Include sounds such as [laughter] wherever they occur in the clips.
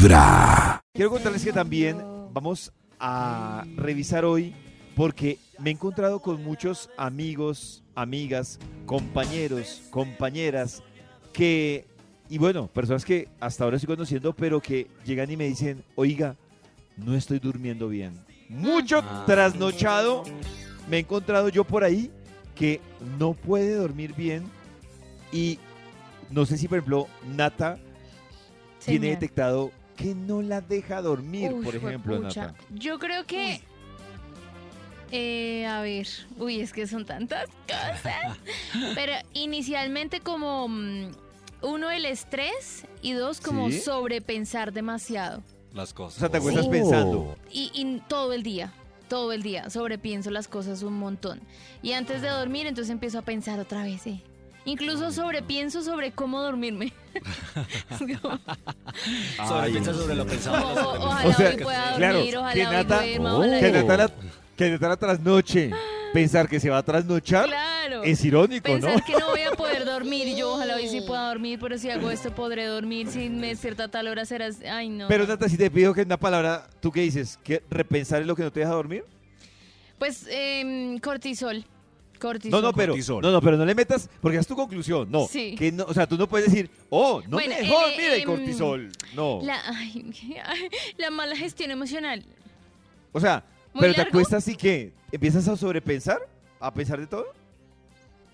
Vibra. Quiero contarles que también vamos a revisar hoy porque me he encontrado con muchos amigos, amigas, compañeros, compañeras que, y bueno, personas que hasta ahora estoy conociendo, pero que llegan y me dicen, oiga, no estoy durmiendo bien. Mucho trasnochado me he encontrado yo por ahí que no puede dormir bien y no sé si, por ejemplo, Nata tiene detectado que no la deja dormir, Uy, por ejemplo. Nata. Yo creo que. eh, a ver, uy, es que son tantas cosas. [laughs] Pero inicialmente, como mm, uno, el estrés y dos, como Sí. sobrepensar demasiado. Las cosas. O sea, te acuestas Sí. pensando. Y, y todo el día, todo el día, sobrepienso las cosas un montón. Y antes de dormir, entonces empiezo a pensar otra vez, ¿eh? Incluso sobrepienso sobre cómo dormirme. [laughs] Sobrepiensa sobre lo pensado. o- ojalá O sea, hoy pueda claro, dormir, que ojalá hoy Nata- duerma, Oh. ojalá Que hoy- Nata la, que Nata la trasnoche, pensar que se va a trasnochar Claro. es irónico, Pensar ¿no? que no voy a poder [laughs] dormir y yo ojalá hoy sí pueda dormir, pero si hago esto podré dormir, si me despierta a tal hora serás... Ay, no. Pero Nata, si te pido que en una palabra, ¿tú qué dices? ¿Que repensar es lo que no te deja dormir? Pues em, cortisol. No, Cortisol. no, pero Cortisol. no, no, pero no le metas porque es tu conclusión. No, Sí. que no, o sea, tú no puedes decir, "Oh, no Bueno, me dejó eh, el cortisol." No. La, ay, la mala gestión emocional. O sea, ¿Muy pero te largo? acuestas y que empiezas a sobrepensar, a pensar de todo.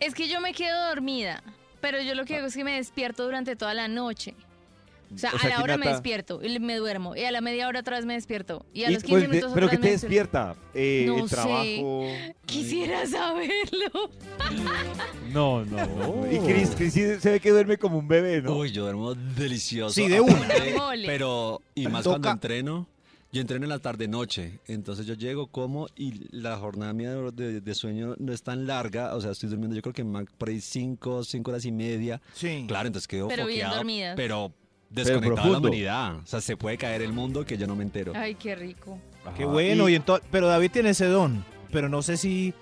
Es que yo me quedo dormida, pero yo lo Ah. que hago es que me despierto durante toda la noche. O sea, O a la hora me despierto y me duermo. Y a la media hora otra vez me despierto. Y a Y, los 15 pues, de- minutos pero otra ¿qué te despierta? Eh, No el sé. trabajo. Quisiera saberlo. [laughs] No, no. Y Chris, Chris sí se ve que duerme como un bebé, ¿no? Uy, yo duermo delicioso. Sí, de una. Pero, y más Toca. cuando entreno, yo entreno en la tarde-noche. Entonces yo llego, como y la jornada mía de, de- de sueño no es tan larga. O sea, estoy durmiendo yo creo que por ahí cinco, cinco horas y media. Sí. Claro, entonces quedo Pero bien foqueado, dormidas. Pero desconectado de la humanidad. O sea, se puede caer el mundo que yo no me entero. Ay, qué rico. Qué bueno. Y- pero David tiene ese don. Pero no sé si,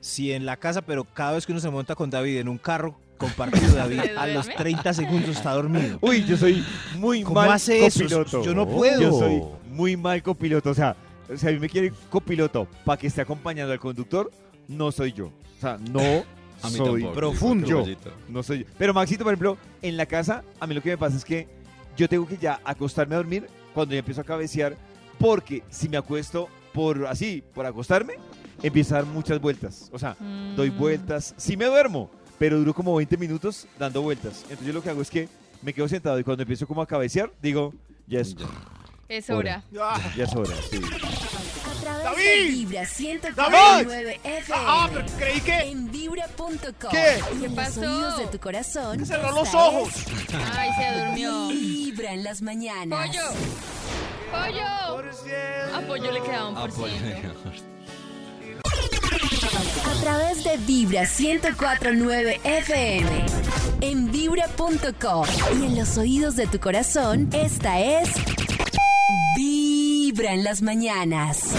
si en la casa, pero cada vez que uno se monta con David en un carro compartido, [laughs] David ¿Se a los duerme? 30 segundos está dormido. Uy, yo soy muy ¿Cómo mal hace eso? copiloto. Yo no puedo. Yo soy muy mal copiloto. O sea, si a mí me quiere copiloto para que esté acompañando al conductor, no soy yo. O sea, no A mí soy tampoco. profundo. Yo. No soy yo. Pero Maxito, por ejemplo, en la casa, a mí lo que me pasa es que yo tengo que ya acostarme a dormir cuando ya empiezo a cabecear, porque si me acuesto por así, por acostarme, empiezo a dar muchas vueltas. O sea, doy Mm. vueltas. Sí me duermo, pero duro como 20 minutos dando vueltas. Entonces yo lo que hago es que me quedo sentado y cuando empiezo como a cabecear, digo, ya es, Ya. Es hora. Ah, ya es hora. sí. ¡David! de Vibra 149 FM. Ah, pero creí que En vibra.com. ¿Qué? Y en ¿Qué los oídos de tu corazón. cerró los ojos. Ay, se durmió. Vibra en las mañanas. ¡Pollo! ¡Pollo! A Pollo le quedaba un Ah, por ciento. A través de Vibra 104.9 FM. En vibra.com. Y en los oídos de tu corazón, esta es. Vibra en las mañanas.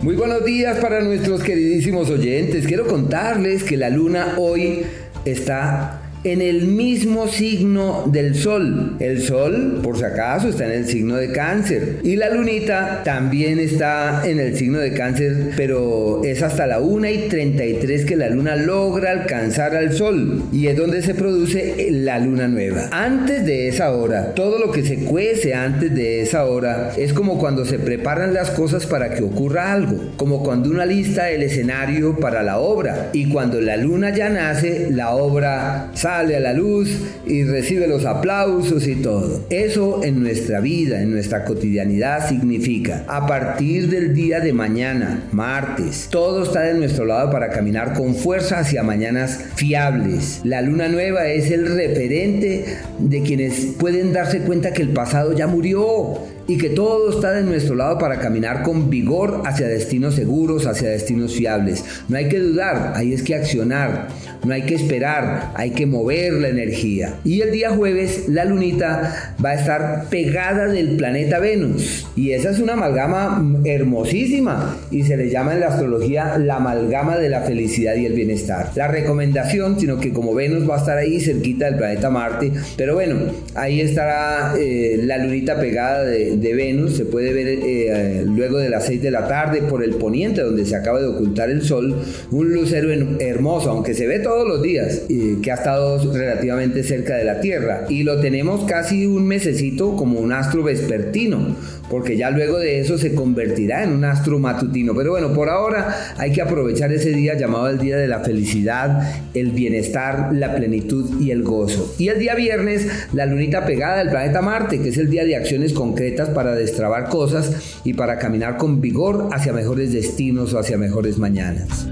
Muy buenos días para nuestros queridísimos oyentes. Quiero contarles que la luna hoy está en el mismo signo del sol. El sol, por si acaso, está en el signo de cáncer. Y la lunita también está en el signo de cáncer, pero es hasta la 1 y 33 que la luna logra alcanzar al sol. Y es donde se produce la luna nueva. Antes de esa hora, todo lo que se cuece antes de esa hora es como cuando se preparan las cosas para que ocurra algo. Como cuando una lista el escenario para la obra. Y cuando la luna ya nace, la obra sale a la luz y recibe los aplausos y todo. Eso en nuestra vida, en nuestra cotidianidad significa a partir del día de mañana, martes, todo está de nuestro lado para caminar con fuerza hacia mañanas fiables. La luna nueva es el referente de quienes pueden darse cuenta que el pasado ya murió y que todo está de nuestro lado para caminar con vigor hacia destinos seguros, hacia destinos fiables. No hay que dudar, hay es que accionar, no hay que esperar, hay que mover la energía. Y el día jueves la lunita va a estar pegada del planeta Venus y esa es una amalgama hermosísima y se le llama en la astrología la amalgama de la felicidad y el bienestar. La recomendación, sino que como Venus va a estar ahí cerquita del planeta Marte, pero bueno, ahí estará eh, la lunita pegada de, de, Venus, se puede ver eh, luego de las 6 de la tarde por el poniente donde se acaba de ocultar el sol, un lucero hermoso, aunque se ve todos los días, eh, que ha estado relativamente cerca de la Tierra. Y lo tenemos casi un mesecito como un astro vespertino porque ya luego de eso se convertirá en un astro matutino. Pero bueno, por ahora hay que aprovechar ese día llamado el Día de la Felicidad, el bienestar, la plenitud y el gozo. Y el día viernes, la lunita pegada del planeta Marte, que es el día de acciones concretas para destrabar cosas y para caminar con vigor hacia mejores destinos o hacia mejores mañanas.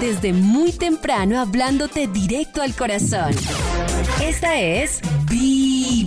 Desde muy temprano hablándote directo al corazón. Esta es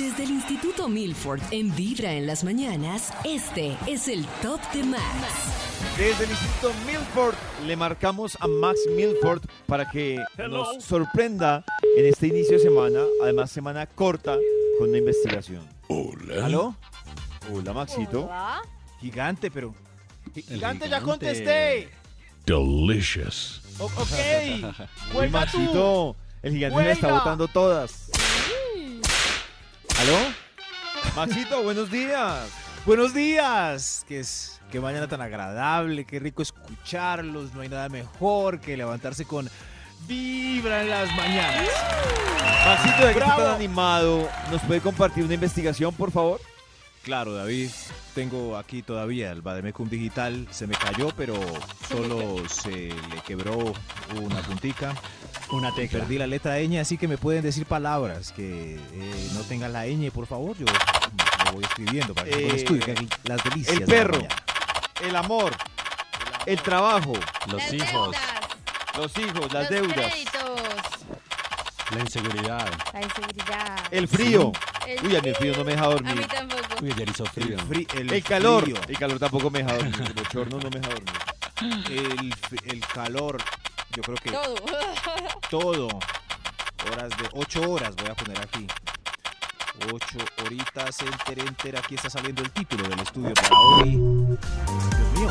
Desde el Instituto Milford en Vibra en las mañanas, este es el Top de Max. Desde el Instituto Milford le marcamos a Max Milford para que nos sorprenda en este inicio de semana, además semana corta, con una investigación. Hola. ¿Aló? Hola Maxito. Gigante, pero... Gigante, ya contesté. Delicious. O- ok. [laughs] Maxito, el gigante me está botando todas. ¿Aló? Maxito, buenos días. Buenos días. Que es qué mañana tan agradable, qué rico escucharlos. No hay nada mejor que levantarse con vibra en las mañanas. Maxito, de que tan animado, ¿nos puede compartir una investigación, por favor? Claro, David. Tengo aquí todavía el Bademecum digital. Se me cayó, pero solo se le quebró una puntica. Una Y Perdí la letra ñ, así que me pueden decir palabras que eh, no tengan la ñ, por favor. Yo lo voy escribiendo para que Eh, no que aquí las delicias. el de la perro. mañana. El amor, el trabajo, Los Las hijos, deudas, los hijos, las los deudas, créditos, la inseguridad. la inseguridad. el frío. El Uy, a mí el frío no me deja A mí dormir. tampoco. Uy, ayer hizo frío. El, el El calor. frío, El calor tampoco me deja dormir. El bochorno no me deja dormir. el, el calor. Yo creo que Todo. [laughs] todo. Horas de. Ocho horas voy a poner aquí. Ocho horitas, enter, enter. Aquí está saliendo el título del estudio para hoy. Dios mío.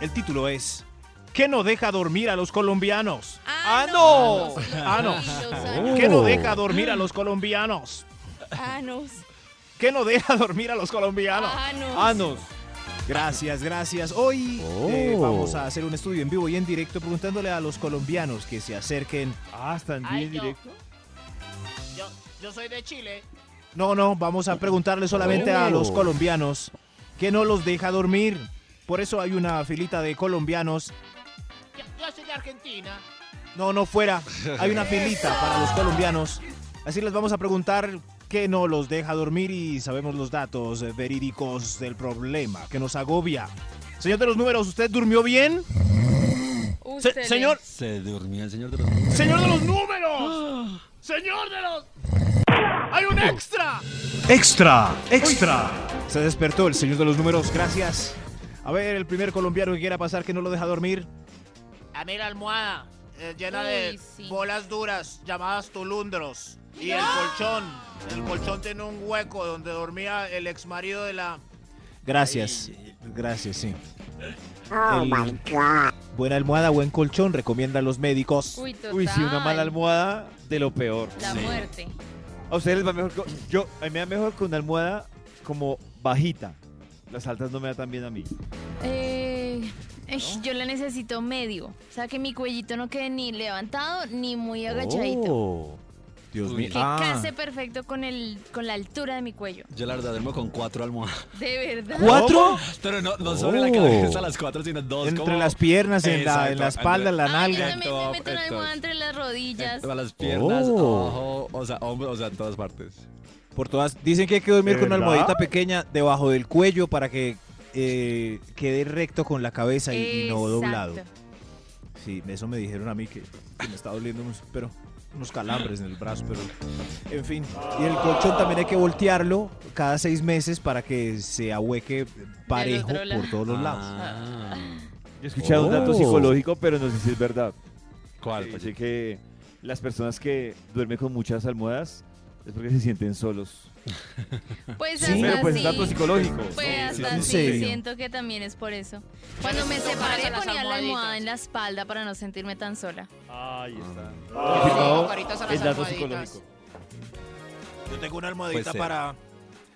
El título es. ¿Qué no deja dormir a los colombianos? ¡Ah, no! Ah, no. Los ¿Qué no deja dormir a los colombianos? anos. ¿Qué no deja dormir a los colombianos? Anos. Anos. Gracias, gracias. Hoy Oh. eh, vamos a hacer un estudio en vivo y en directo preguntándole a los colombianos que se acerquen. Ah, están no. directo. Yo, yo soy de Chile. No, no, vamos a preguntarle solamente a los Oh. colombianos que no los deja dormir. Por eso hay una filita de colombianos. Yo, yo soy de Argentina. No, no fuera. Hay una [laughs] filita para los colombianos. Así les vamos a preguntar qué no los deja dormir y sabemos los datos verídicos del problema que nos agobia. Señor de los números, ¿usted durmió bien? Se- señor, Se durmió el señor de los... señor de los números. ¡Señor de los! ¡Hay un extra! Extra, extra. Se despertó el señor de los números, gracias. A ver, el primer colombiano que quiera pasar que no lo deja dormir. A mí la almohada eh, llena Uy, de sí. bolas duras llamadas tulundros. Y el colchón. El colchón tiene un hueco donde dormía el ex marido de la. Gracias, gracias, sí. El- Buena almohada, buen colchón, recomiendan los médicos. Uy, total. Uy, sí, una mala almohada de lo peor. La muerte. A ustedes les va mejor. con- yo, a mí me da mejor con una almohada como bajita. Las altas no me da tan bien a mí. Eh, Yo la necesito medio. O sea, que mi cuellito no quede ni levantado ni muy agachadito. Oh. Dios mío. Que Ah, case perfecto con, el, con la altura de mi cuello. Yo la verdad duermo con cuatro almohadas. De verdad. ¿Cuatro? Pero no, no sobre la Oh. cabeza las cuatro, sino dos. Entre como- las piernas, en la, en la espalda, en la Ay, yo nalga. también me meto una almohada entre las rodillas. A las piernas, Oh. abajo, o sea, hombros, o sea, en todas partes. Por todas. Dicen que hay que dormir ¿De con una almohadita pequeña debajo del cuello para que eh, quede recto con la cabeza y, y no doblado. Sí, eso me dijeron a mí que, que me estaba doliendo unos, pero, unos calambres en el brazo, pero en fin. Y el colchón también hay que voltearlo cada seis meses para que se ahueque parejo por todos los lados. Ah. Yo he escuchado un dato Oh. psicológico, pero no sé si es verdad. ¿Cuál? Que dice que las personas que duermen con muchas almohadas es porque se sienten solos. [laughs] Pues Sí. hasta Pero pues es sí. dato psicológico. Pues sí, hasta ¿en sí, siento que también es por eso. Cuando me separé ponía la almohada en la espalda para no sentirme tan sola. Ahí está. Las el dato almohaditas. psicológico. Yo tengo una almohadita para...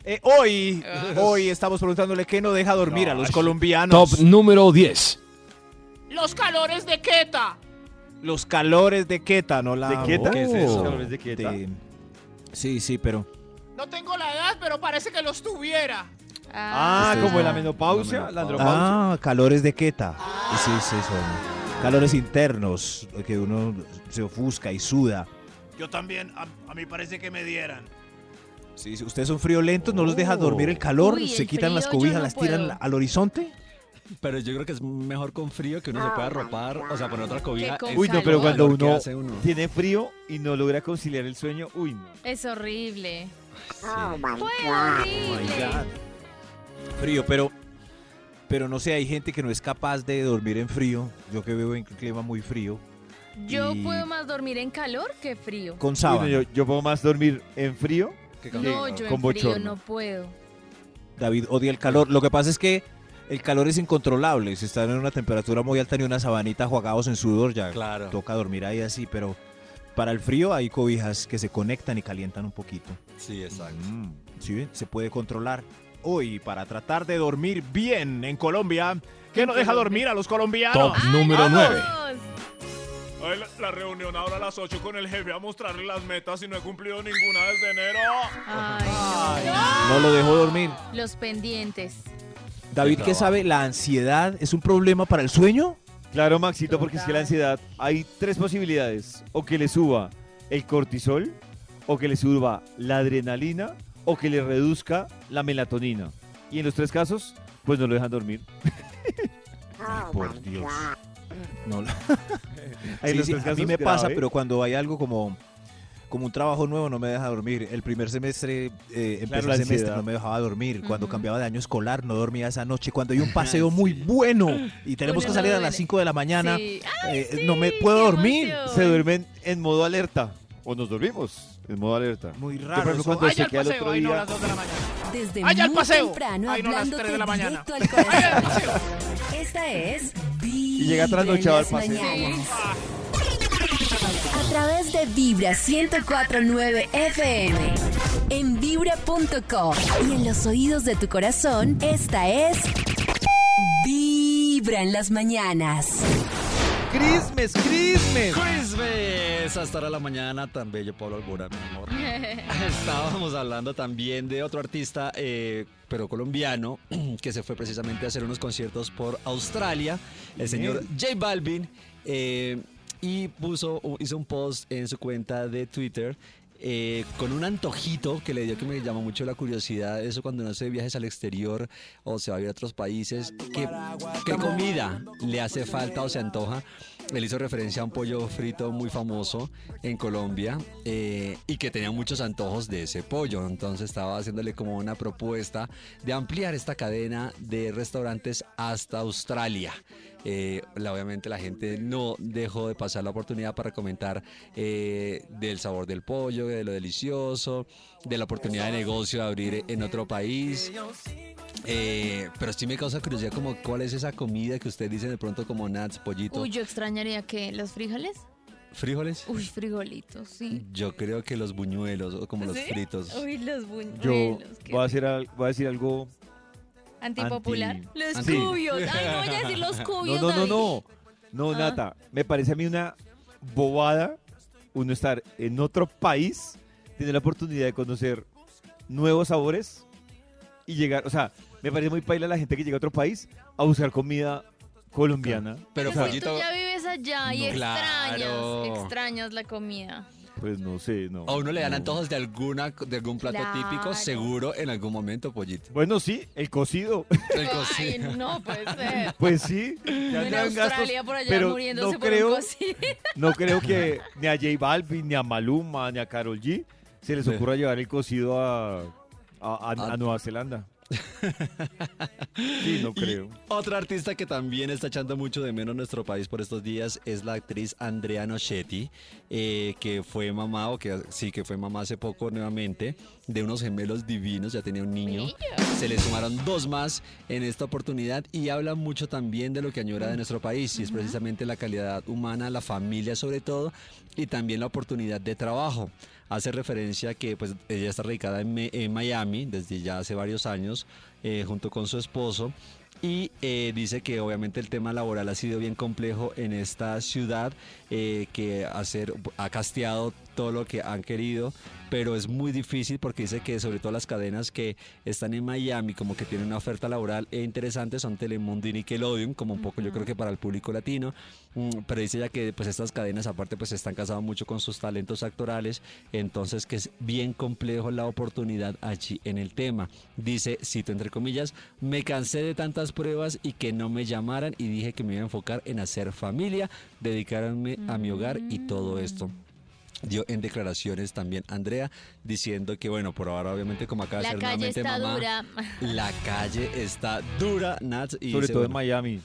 Eh, hoy, hoy estamos preguntándole qué no deja dormir a los colombianos. Top número 10. Los calores de Queta. Los calores de Queta, no la... ¿De Queta? ¿Qué es eso? ¿Calores de Queta? De- Sí, sí, pero... No tengo la edad, pero parece que los tuviera. Ah, Sí, como sí. la menopausia, La la andropausia. Ah, calores de Queta. Sí, sí, son calores internos, que uno se ofusca y suda. Yo también, a, a mí parece que me dieran. Sí, sí, ustedes son friolentos, no los deja dormir el calor, Uy, se el quitan las cobijas, no las tiran puedo. al horizonte. Pero yo creo que es mejor con frío que uno se pueda arropar, o sea, poner otra cobija. con Uy, no, pero cuando calor que uno hace uno. tiene frío y no logra conciliar el sueño, uy, no. Es horrible. Oh Fue horrible. Frío, pero pero no sé, hay gente que no es capaz de dormir en frío. Yo que vivo en un clima muy frío, Yo Y- puedo más dormir en calor que frío. con Uy, no, sábana. yo, yo puedo más dormir en frío que con, No, yo con en frío bochorno. no puedo. David odia el calor. Lo que pasa es que el calor es incontrolable. Si están en una temperatura muy alta ni una sabanita jugados en sudor, ya Claro. toca dormir ahí así, pero para el frío hay cobijas que se conectan y calientan un poquito. Sí, exacto. Mm, ¿sí? Se puede controlar. Hoy, para tratar de dormir bien en Colombia, ¿qué no deja dormir a los colombianos? Top número 9. ¡Vamos! Ay, la, la reunión ahora a las 8 con el jefe a mostrarle las metas y no he cumplido ninguna desde enero. Ay, No lo dejo dormir. Los pendientes. David, ¿qué sabe? ¿La ansiedad es un problema para el sueño? Claro, Maxito, porque es que la ansiedad, hay tres posibilidades. O que le suba el cortisol, o que le suba la adrenalina, o que le reduzca la melatonina. Y en los tres casos, pues no lo dejan dormir. [laughs] Por Dios. No, [laughs] Sí, sí, a mí me pasa, pero cuando hay algo como, como un trabajo nuevo no me deja dormir. El primer semestre, eh, empecé Claro, el la semestre, ansiedad. no me dejaba dormir. Cuando cambiaba de año escolar no dormía esa noche. Cuando hay un paseo muy bueno y tenemos Uno que salir no a las duele. 5 de la mañana, Sí. eh, sí, no me puedo dormir. emoción. Se duermen en modo alerta. O nos dormimos en modo alerta. Muy Yo, raro. eso. cuando Ay, se al queda el paseo, otro ay, no, a día, las 2 de la mañana. Desde ¡Ay, al muy paseo! temprano Ay, no, a las hablándote tres de la mañana. al ¡Ay, al corazón. paseo! [laughs] Esta es Y llega trasnochado al paseo. mañanas. A través de Vibra 1049 FM. En vibra.com. Y en los oídos de tu corazón, esta es Vibra en las mañanas. Christmas, Christmas. Christmas, hasta ahora la mañana, tan bello Pablo Albora, mi amor. [laughs] Estábamos hablando también de otro artista, eh, pero colombiano, [clears throat] que se fue precisamente a hacer unos conciertos por Australia, el señor J Balvin, eh, y puso, hizo un post en su cuenta de Twitter. eh, con un antojito que le dio que me llamó mucho la curiosidad, eso cuando uno hace viajes al exterior o se va a ir a otros países, ¿qué, qué comida le hace falta o se antoja? Él hizo referencia a un pollo frito muy famoso en Colombia eh, y que tenía muchos antojos de ese pollo. Entonces estaba haciéndole como una propuesta de ampliar esta cadena de restaurantes hasta Australia. Eh, la- obviamente la gente no dejó de pasar la oportunidad para comentar eh, del sabor del pollo, de lo delicioso, de la oportunidad de negocio de abrir en otro país. Eh, pero sí me causa curiosidad como cuál es esa comida que usted dice de pronto como nuts, pollito, Uy, yo extrañaría que los frijoles. frijoles. Uy, frijolitos, sí. Yo creo que los buñuelos o como los fritos. Uy, los buñuelos. Yo voy a, hacer al- voy a decir algo. Antipopular. anti- Los cubios. Ay, no voy a decir los [laughs] No, cubios. no, no, no. No, Ah. Nata. Me parece a mí una bobada uno estar en otro país, tener la oportunidad de conocer nuevos sabores y llegar, o sea, me parece muy paila la gente que llega a otro país a buscar comida colombiana. Pero O sea, Si tú ya vives allá y extrañas, Claro. extrañas la comida. Pues no sé, no. A uno le dan no. antojos de alguna de algún plato Claro. típico, seguro en algún momento, pollito. Bueno, sí, el cocido. El Ay, cocido. no puede ser. Pues sí, ya en Australia gastos, por allá pero muriéndose no por creo, un cocido. no creo que ni a J Balvin, ni a Maluma, ni a Karol G se les Sí. ocurra llevar el cocido a, a- a- A- a Nueva Zelanda. [laughs] Sí, no creo. Otra artista que también está echando mucho de menos nuestro país por estos días es la actriz Andrea Nochetti, eh, que fue mamá, o que sí, que fue mamá hace poco nuevamente, de unos gemelos divinos, ya tenía un niño. Se le sumaron dos más en esta oportunidad y habla mucho también de lo que añora de nuestro país, y es precisamente la calidad humana, la familia sobre todo, y también la oportunidad de trabajo. Hace referencia que pues ella está radicada en Miami desde ya hace varios años, eh, junto con su esposo. Y eh, dice que obviamente el tema laboral ha sido bien complejo en esta ciudad, eh, que hacer, ha casteado todo lo que han querido, pero es muy difícil porque dice que sobre todo las cadenas que están en Miami como que tienen una oferta laboral e interesante son Telemundo y Nickelodeon, como un poco yo creo que para el público latino, Mm, pero dice ya que pues estas cadenas aparte pues están casadas mucho con sus talentos actorales, entonces que es bien complejo la oportunidad allí en el tema. Dice, cito entre comillas, me cansé de tantas pruebas y que no me llamaran y dije que me iba a enfocar en hacer familia, dedicarme a mi hogar y todo esto. Dio en declaraciones también Andrea diciendo que bueno, por ahora obviamente como acaba de La ser calle nuevamente está mamá, dura. la calle está dura, Nats, y Sobre dice, todo en Miami.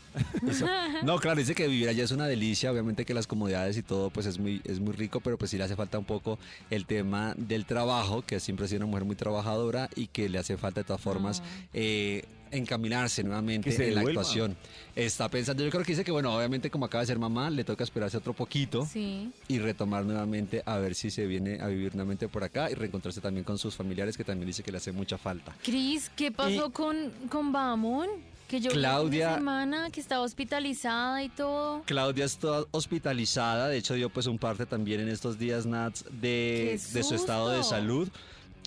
eso. [laughs] No, claro, dice que vivir allá es una delicia, obviamente que las comodidades y todo pues es muy, es muy rico, pero pues sí le hace falta un poco el tema del trabajo, que siempre ha sido una mujer muy trabajadora y que le hace falta de todas formas eh, encaminarse nuevamente en la actuación. Está pensando, yo creo que dice que bueno, obviamente como acaba de ser mamá, le toca esperarse otro poquito Sí. y retomar nuevamente a ver si se viene a vivir nuevamente por acá y reencontrarse también con sus familiares que también dice que le hace mucha falta. Cris, ¿qué pasó con, con Bamón? Que yo Claudia- de semana que estaba hospitalizada y todo. Claudia está hospitalizada, de hecho dio pues un parte también en estos días, Nats, de, ¡Qué de su estado de salud.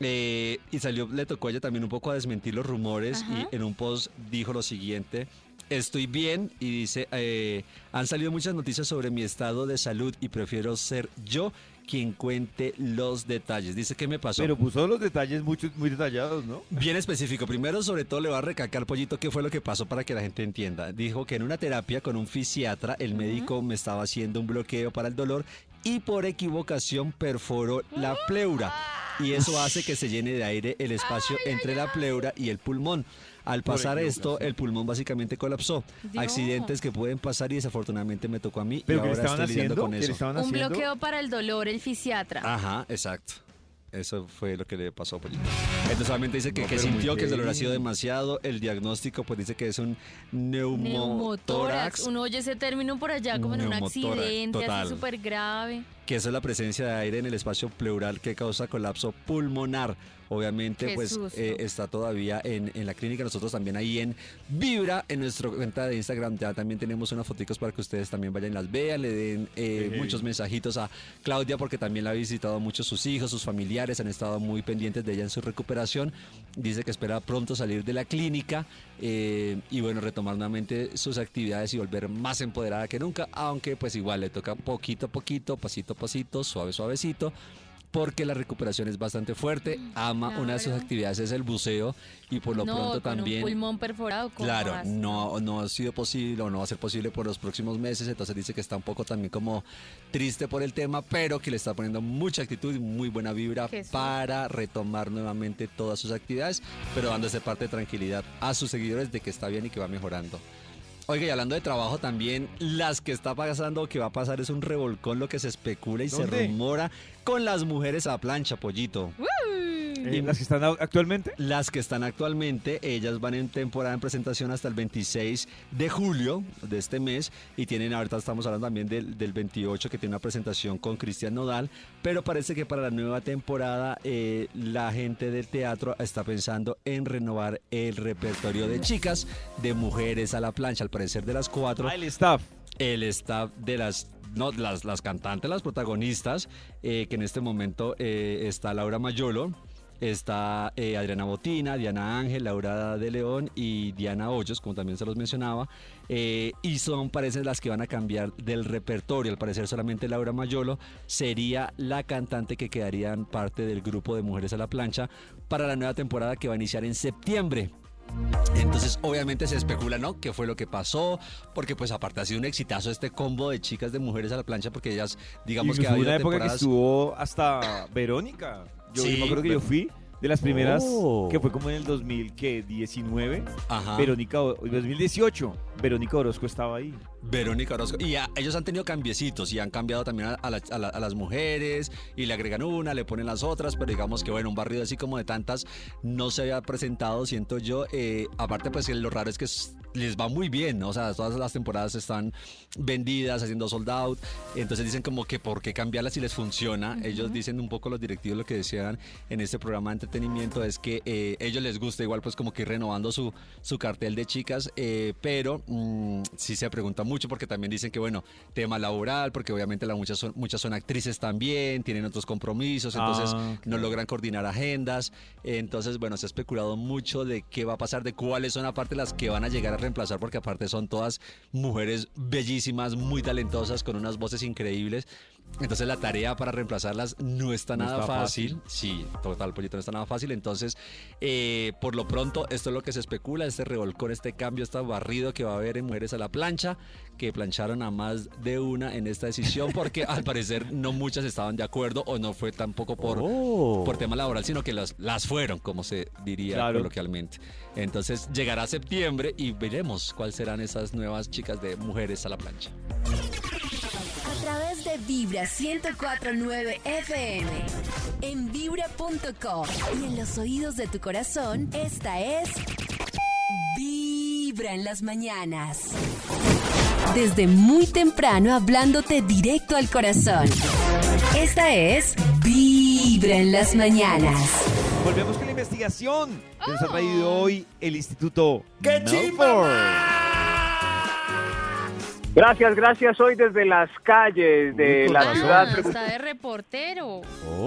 Eh, y salió, le tocó a ella también un poco a desmentir los rumores Ajá. y en un post dijo lo siguiente, estoy bien y dice, eh, han salido muchas noticias sobre mi estado de salud y prefiero ser yo quien cuente los detalles. Dice, ¿qué me pasó? Pero puso los detalles muchos, muy detallados, ¿no? Bien específico. Primero, sobre todo, le va a recalcar, Pollito, qué fue lo que pasó para que la gente entienda. Dijo que en una terapia con un fisiatra, el médico me estaba haciendo un bloqueo para el dolor y por equivocación perforó la pleura. Y eso hace que se llene de aire el espacio entre la pleura y el pulmón. Al pasar esto, el pulmón básicamente colapsó. Dios. Accidentes que pueden pasar y desafortunadamente me tocó a mí ¿Pero y ahora estaban estoy lidiando haciendo? con ¿Qué le eso. Un bloqueo para el dolor, el fisiatra. Ajá, exacto. Eso fue lo que le pasó a Pollito. Entonces solamente dice que, No, sintió que el dolor ha sido demasiado. El diagnóstico pues dice que es un Neumotórax. neumotórax. Uno oye ese término por allá como en un accidente, total. así súper grave. que eso es la presencia de aire en el espacio pleural que causa colapso pulmonar. Obviamente, Qué pues eh, está todavía en, en la clínica. Nosotros también ahí en Vibra, en nuestra cuenta de Instagram, ya también tenemos unas fotos para que ustedes también vayan y las vean, le den eh, muchos mensajitos a Claudia, porque también la ha visitado mucho sus hijos, sus familiares, han estado muy pendientes de ella en su recuperación. Dice que espera pronto salir de la clínica eh, y bueno, retomar nuevamente sus actividades y volver más empoderada que nunca, aunque pues igual le toca poquito a poquito, pasito a pasito, suave suavecito. Porque la recuperación es bastante fuerte. Ama una de sus actividades es el buceo y por lo no, pronto con también un pulmón perforado. ¿cómo Claro, vas? no, no ha sido posible o no va a ser posible por los próximos meses, entonces dice que está un poco también como triste por el tema, pero que le está poniendo mucha actitud y muy buena vibra para retomar nuevamente todas sus actividades, pero dándose parte de tranquilidad a sus seguidores de que está bien y que va mejorando. Oiga, y hablando de trabajo también, las que está pasando o que va a pasar es un revolcón lo que se especula y se rumora con las mujeres a plancha, pollito. Eh, ¿Las que están actualmente? Las que están actualmente, ellas van en temporada en presentación hasta el 26 de julio de este mes y tienen, ahorita estamos hablando también del, del 28 que tiene una presentación con Cristian Nodal, pero parece que para la nueva temporada eh, la gente del teatro está pensando en renovar el repertorio de chicas, de mujeres a la plancha, al parecer de las cuatro. Ah, el staff. el staff de las no, las, las cantantes, las protagonistas, eh, que en este momento eh, está Laura Mayolo, está eh, Adriana Botina, Diana Ángel, Laura de León y Diana Hoyos, como también se los mencionaba, eh, y son, parece, las que van a cambiar del repertorio. Al parecer, solamente Laura Mayolo sería la cantante que quedaría en parte del grupo de Mujeres a la Plancha para la nueva temporada que va a iniciar en septiembre. Entonces, obviamente se especula, ¿no? ¿Qué fue lo que pasó? Porque, pues, aparte ha sido un exitazo este combo de chicas de mujeres a la plancha, porque ellas, digamos que ha Incluso hubo una época que estuvo hasta Verónica. Yo Sí, me acuerdo que yo fui de las primeras, Oh. que fue como en el 2019. Ajá. Verónica, O- 2018. Verónica Orozco estaba ahí. Verónica Orozco. Y a- ellos han tenido cambiecitos y han cambiado también a, a la- la- a las mujeres y le agregan una, le ponen las otras, pero digamos que bueno, un barrido así como de tantas no se había presentado, siento yo. Eh, aparte, pues lo raro es que les va muy bien, ¿no? o sea, todas las temporadas están vendidas, haciendo sold out. Entonces dicen como que por qué cambiarlas si les funciona. Ellos dicen un poco los directivos lo que decían en este programa de entretenimiento es que eh, ellos les gusta igual pues como que ir renovando su, su cartel de chicas, eh, pero mm, sí se pregunta mucho porque también dicen que bueno, tema laboral, porque obviamente la, muchas, son, muchas son actrices también, tienen otros compromisos, entonces Ah, no logran coordinar agendas. Entonces, bueno, se ha especulado mucho de qué va a pasar, de cuáles son aparte las que van a llegar a reemplazar, porque aparte son todas mujeres bellísimas, muy talentosas, con unas voces increíbles. Entonces la tarea para reemplazarlas no está No nada está fácil. Sí, total, pollito, no está nada fácil. Entonces, eh, por lo pronto, esto es lo que se especula, este revolcón, este cambio, este barrido que va a haber en Mujeres a la Plancha, que plancharon a más de una en esta decisión, porque [laughs] al parecer no muchas estaban de acuerdo o no fue tampoco por, Oh. por tema laboral, sino que las, las fueron, como se diría Claro. coloquialmente. Entonces llegará septiembre y veremos cuáles serán esas nuevas chicas de Mujeres a la Plancha. De Vibra 1049 FM. En vibra.com. Y en los oídos de tu corazón, esta es. Vibra en las mañanas. Desde muy temprano hablándote directo al corazón. Esta es Vibra en las mañanas. Volvemos con la investigación que nos ha traído hoy el Instituto ¡Qué Melford. Gracias, gracias. Hoy desde las calles de Uy, la razón. ciudad. Ah, está de reportero.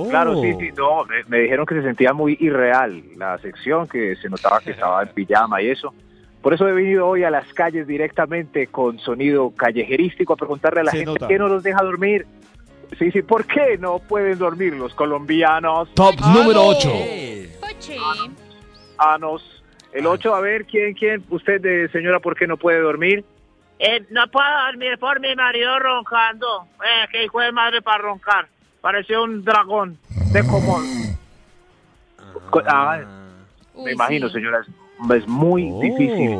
Claro, sí, sí, no, me, me dijeron que se sentía muy irreal la sección, que se notaba que estaba en pijama y eso. Por eso he venido hoy a las calles directamente con sonido callejerístico a preguntarle a la Se gente nota. qué no los deja dormir. Sí, sí, ¿por qué no pueden dormir los colombianos? Top número 8. Coche. Anos. El 8, a ver, ¿quién, quién? Usted, eh, señora, ¿por qué no puede dormir? Eh, no puedo dormir por mi marido roncando. Eh, qué hijo de madre para roncar. Parecía un dragón de común. Co- ah, Uy, me imagino, sí. señora, es, muy difícil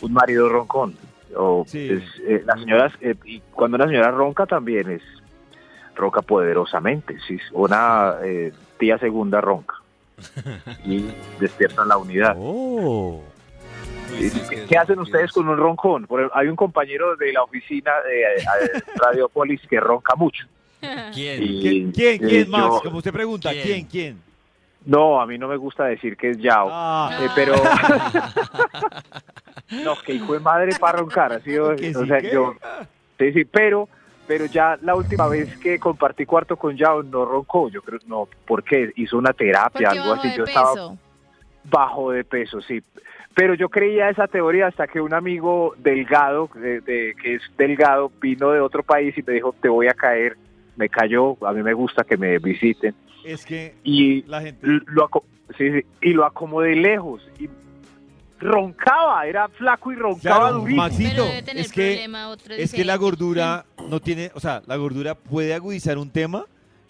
un marido roncón. O Sí. es, eh, las señoras, eh, y cuando una señora ronca también es ronca poderosamente. Si una eh, tía segunda ronca [laughs] y despiertan la unidad. ¿Y ¿Qué, qué hacen ustedes con un roncón? Por ejemplo, hay un compañero de la oficina de eh, Radiopolis que ronca mucho. [laughs] ¿Quién? Y, ¿Quién, quién, eh, quién más? yo- Como usted pregunta, ¿Quién? ¿quién, quién? No, a mí no me gusta decir que es Yao. Ah, Eh, pero [laughs] no, que hijo de madre para roncar, así o, o sea, que- yo sí, sí, pero pero ya la última vez que compartí cuarto con Yao no roncó, yo creo no, porque hizo una terapia, Porque algo así, yo estaba bajo de peso, sí. Pero yo creía esa teoría hasta que un amigo delgado, de, de- que es delgado, vino de otro país y me dijo, te voy a caer. Me cayó, a mí me gusta que me visiten. es que Y la gente... lo, aco- sí, sí, y lo acomodé lejos y roncaba, era flaco y roncaba Claro, durísimo. Maxito, Pero debe tener es que, problema otro es que la gordura no tiene, o sea, la gordura puede agudizar un tema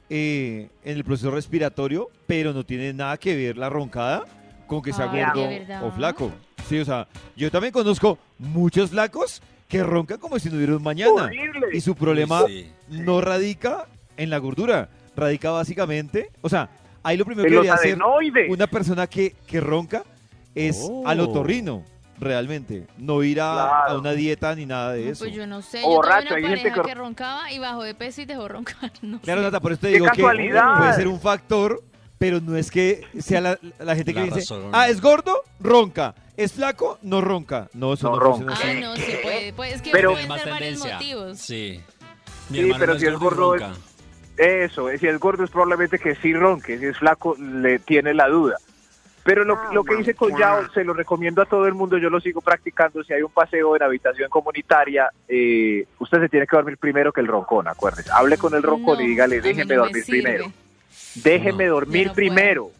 eh, en el proceso respiratorio, pero no tiene nada que ver la roncada con que sea Ay, gordo ¿de verdad? o flaco. Sí, o sea, yo también conozco muchos flacos que roncan como si no hubiera un mañana. Horrible. Y su problema Sí. no radica en la gordura, radica básicamente, o sea, ahí lo primero En que debería hacer una persona que, que ronca es Oh. al otorrino, realmente. No ir a, Claro. a una dieta ni nada de No, eso. Pues yo no sé. O Yo tuve borracho, una hay gente pareja que- que... roncaba y bajó de peso y dejó roncar. [laughs] No Claro, sé. Nata, por eso te ¡Qué digo que casualidad! puede ser un factor, pero no es que sea la, la gente que La dice, razón. ah, es gordo, ronca, es flaco, no ronca. No, eso No no, ronca. Ay, no, sí puede. puede es que Pero- pueden Más ser varios tendencia. motivos. Sí. Mi Sí, pero no si es gordo ronca. Eso, si es gordo es probablemente que sí ronque, si es flaco le tiene la duda. Pero lo, lo que hice con Yao se lo recomiendo a todo el mundo, yo lo sigo practicando. Si hay un paseo en habitación comunitaria, eh, usted se tiene que dormir primero que el roncón, acuérdese. Hable con el roncón No, y dígale, déjeme dormir sirve. primero. Déjeme No. dormir no primero.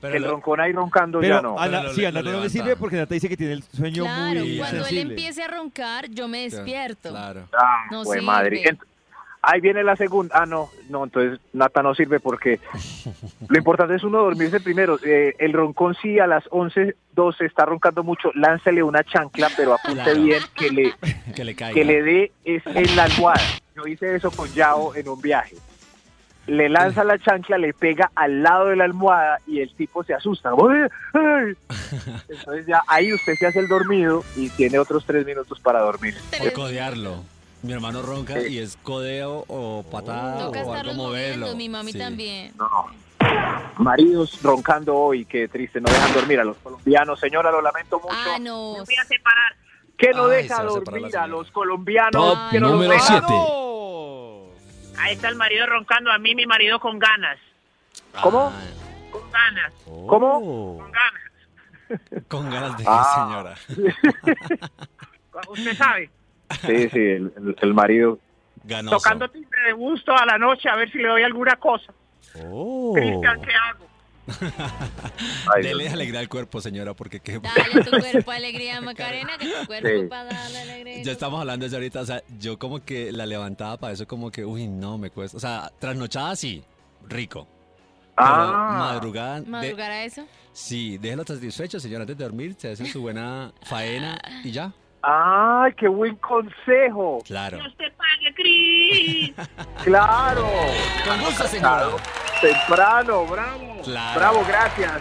Pero el lo- roncón ahí roncando Pero ya no. a, lo- sí, a Nata no le sirve porque Nata dice que tiene el sueño Claro, muy cuando él sensible. empiece a roncar, yo me despierto. Claro. Ah, No sirve. madre. Ahí viene la segunda. Ah, no, no, entonces Nata no sirve porque [laughs] lo importante es uno dormirse primero. Eh, el roncón sí a las 11, 12 está roncando mucho, láncele una chancla, pero apunte Claro. bien que le, [laughs] Que le caiga. que le dé es en la almohada. Yo hice eso con Yao en un viaje. Le lanza la chancla, le pega al lado de la almohada y el tipo se asusta. [laughs] Entonces ya ahí usted se hace el dormido y tiene otros tres minutos para dormir. O codearlo. Mi hermano ronca y es codeo o patada Toca o algo moverlo. mi mami Sí. también. No. Maridos roncando hoy, qué triste, no dejan dormir a los colombianos. Señora, lo lamento mucho. Ah, no. Voy a separar. que no Ay, deja a dormir a los colombianos. Top que no número deja. 7. Ahí está el marido roncando. A mí, mi marido con ganas. ¿Cómo? Con ganas. ¿Cómo? Con ganas. [laughs] Con ganas de Ah. señora. [laughs] Usted sabe. Sí, sí, el, el- el marido. Ganoso. Tocando timbre de gusto a la noche a ver si le doy alguna cosa. Oh. Cristian, ¿qué hago? Ay, Dele Dios alegría al cuerpo, señora, porque qué... Dale a tu cuerpo alegría, Macarena, que tu cuerpo Sí. para darle alegría. Ya estamos hablando de eso ahorita, o sea, yo como que la levantaba para eso como que, uy, no, me cuesta. O sea, trasnochada sí, rico. Ah, madrugada, de- ¿Madrugar a eso? sí, déjelo satisfecho, señora, antes de dormir, se hace su buena faena y ya. ¡Ay, qué buen consejo! Claro. Dios te pague, Cris. [laughs] ¡Claro! Con gusto, señora. Temprano, bravo. Claro. Bravo, gracias.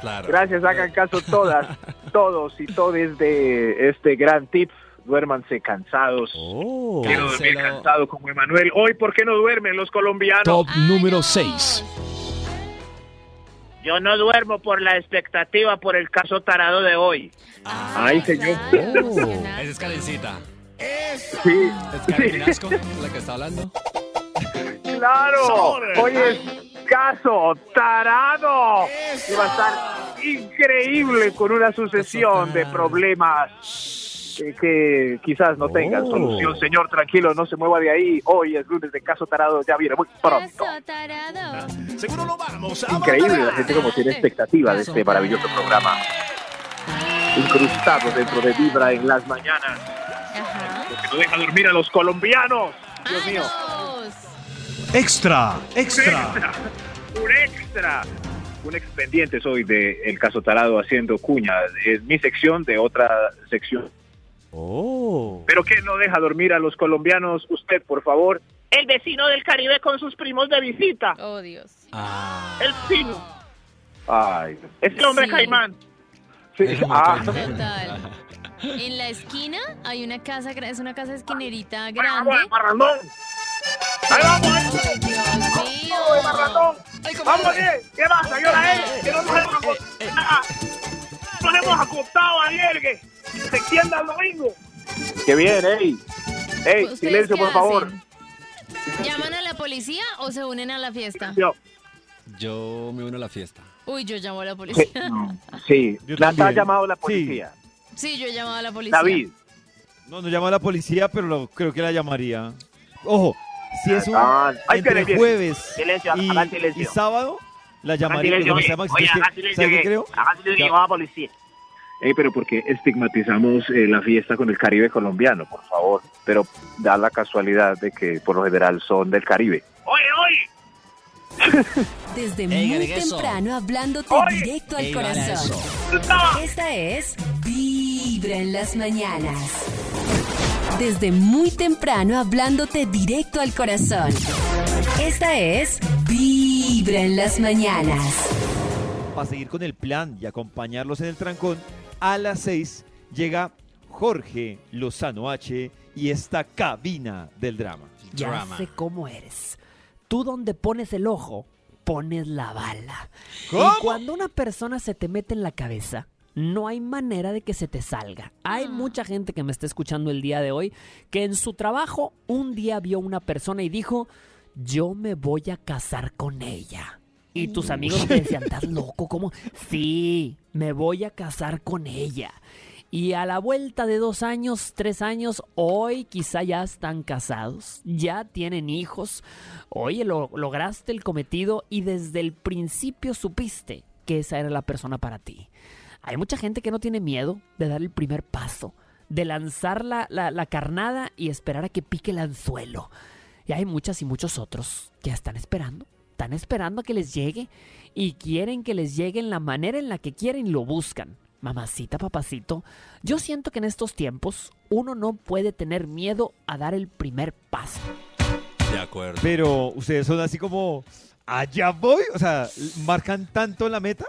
Claro. Gracias, hagan caso todas, [laughs] todos y todes de este gran tip. Duérmanse cansados. Oh. Quiero dormir Cancelo. cansado como Emanuel. Hoy, ¿por qué no duermen los colombianos? Top número no. 6. Yo no duermo por la expectativa, por el caso tarado de hoy. Ay, señor. Oh. Esa [laughs] es Karencita. Sí, ¿Es Karen la que está hablando? claro. Sobre. Caso tarado. Y va a estar increíble con una sucesión de problemas que, que quizás no tengan Oh. solución. Señor, tranquilo, no se mueva de ahí. Hoy es lunes de caso tarado, ya viene muy pronto. Caso tarado. Seguro lo vamos a Increíble, la gente como tiene expectativa de este maravilloso programa. Incrustado dentro de Vibra en las mañanas. Ajá. Que no deja dormir a los colombianos. Dios mío. ¡Vamos! Extra, extra. Un extra. Un expediente soy de El Caso Tarado haciendo cuña. Es mi sección de otra sección. Oh. Pero que no deja dormir a los colombianos, usted, por favor. El vecino del Caribe con sus primos de visita. Oh, Dios. Ah. El vecino. Ay. Este hombre Sí. caimán. Sí. Es muy Ah. Total. [laughs] En la esquina hay una casa, es una casa esquinerita grande. Ahí vamos, eh. Ay, Dios mío. Vamos, eh. ¿Qué pasa? ¿Qué hora es? Que no nos hemos acostado. Ah, Nos hemos acostado ayer, que se extienda el domingo. qué bien, ey. Ey, ¿Ustedes silencio, por favor. ¿Llaman a la policía o se unen a la fiesta? Yo. Yo me uno a la fiesta. Uy, yo llamo a la Sí, policía. sí. Yo Nata ha llamado a la Sí. policía. Sí, yo he llamado a la policía. David. No, no llama a la policía, pero lo- creo que la llamaría. Ojo, si es un Ah, ay, entre espere, jueves Silencio, y, y sábado, la Hagan llamaría. silencio, Lo que oye, pasa, Max, oye, es que- hagan silencio, ¿sabe qué que- creo? la policía. Pero porque estigmatizamos eh, la fiesta con el Caribe colombiano, por favor. Pero da la casualidad de que por lo general son del Caribe. Oye, oye. [laughs] Desde muy temprano hablándote Oye. directo al Ey, corazón. Esta es Vibra en las mañanas. Desde muy temprano hablándote directo al corazón. Esta es Vibra en las mañanas. Para seguir con el plan y acompañarlos en el trancón, a las 6 llega Jorge Lozano H y esta cabina del drama. Ya Drama. sé cómo eres. Tú donde pones el ojo, pones la bala. ¿Cómo? Y cuando una persona se te mete en la cabeza, no hay manera de que se te salga. Hay mucha gente que me está escuchando el día de hoy que en su trabajo un día vio una persona y dijo, yo me voy a casar con ella. Y tus amigos te decían, [laughs] ¿estás loco? ¿Cómo? Sí, me voy a casar con ella. Y a la vuelta de dos años, tres años, hoy quizá ya están casados, ya tienen hijos. Oye, lo- lograste el cometido y desde el principio supiste que esa era la persona para ti. Hay mucha gente que no tiene miedo de dar el primer paso, de lanzar la, la- la carnada y esperar a que pique el anzuelo. Y hay muchas y muchos otros que están esperando, están esperando a que les llegue y quieren que les llegue en la manera en la que quieren y lo buscan. Mamacita, papacito, yo siento que en estos tiempos uno no puede tener miedo a dar el primer paso. De acuerdo. Pero ustedes son así como, allá voy, o sea, marcan tanto la meta.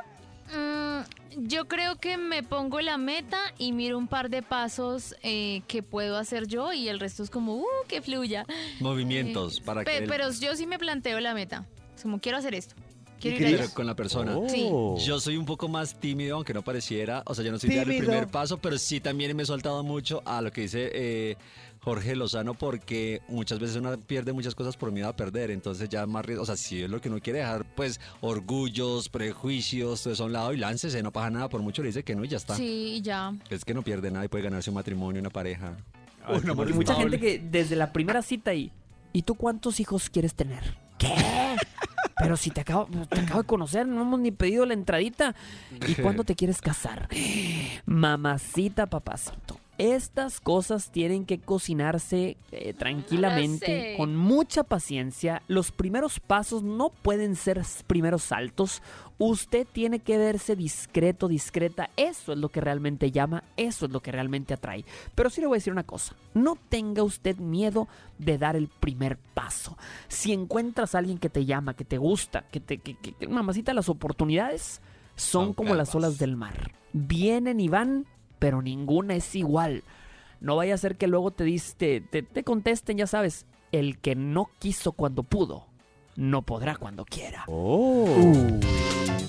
Yo creo que me pongo la meta y miro un par de pasos eh, que puedo hacer yo y el resto es como, uh, que fluya. Movimientos para Pe- que... el- Pero yo sí me planteo la meta. Es como, quiero hacer esto. Quiero ir Pero con la persona. Sí. Yo soy un poco más tímido, aunque no pareciera. O sea, yo no soy de dar el primer paso, pero sí también me he soltado mucho a lo que dice eh, Jorge Lozano, porque muchas veces uno pierde muchas cosas por miedo a perder. Entonces, ya más. ries- O sea, si es lo que uno quiere dejar, pues orgullos, prejuicios, todo eso a un lado y láncese, no pasa nada. Por mucho le dice que no y ya está. Sí, ya. Es que no pierde nada y puede ganarse un matrimonio, una pareja. Ah, un qué amor Y mucha gente que desde la primera cita y ¿y tú cuántos hijos quieres tener? ¿Qué? Pero si te acabo, te acabo de conocer, no hemos ni pedido la entradita. ¿Y [laughs] cuándo te quieres casar? Mamacita, papacito. Estas cosas tienen que cocinarse eh, tranquilamente, con mucha paciencia. Los primeros pasos no pueden ser primeros saltos. Usted tiene que verse discreto, discreta. Eso es lo que realmente llama, eso es lo que realmente atrae. Pero sí le voy a decir una cosa, no tenga usted miedo de dar el primer paso. Si encuentras a alguien que te llama, que te gusta, que te... Que, que- que- mamacita, las oportunidades son, Son como las olas del mar. Vienen y van, pero ninguna es igual. No vaya a ser que luego te, diste, te, te contesten, ya sabes, el que no quiso cuando pudo, no podrá cuando quiera.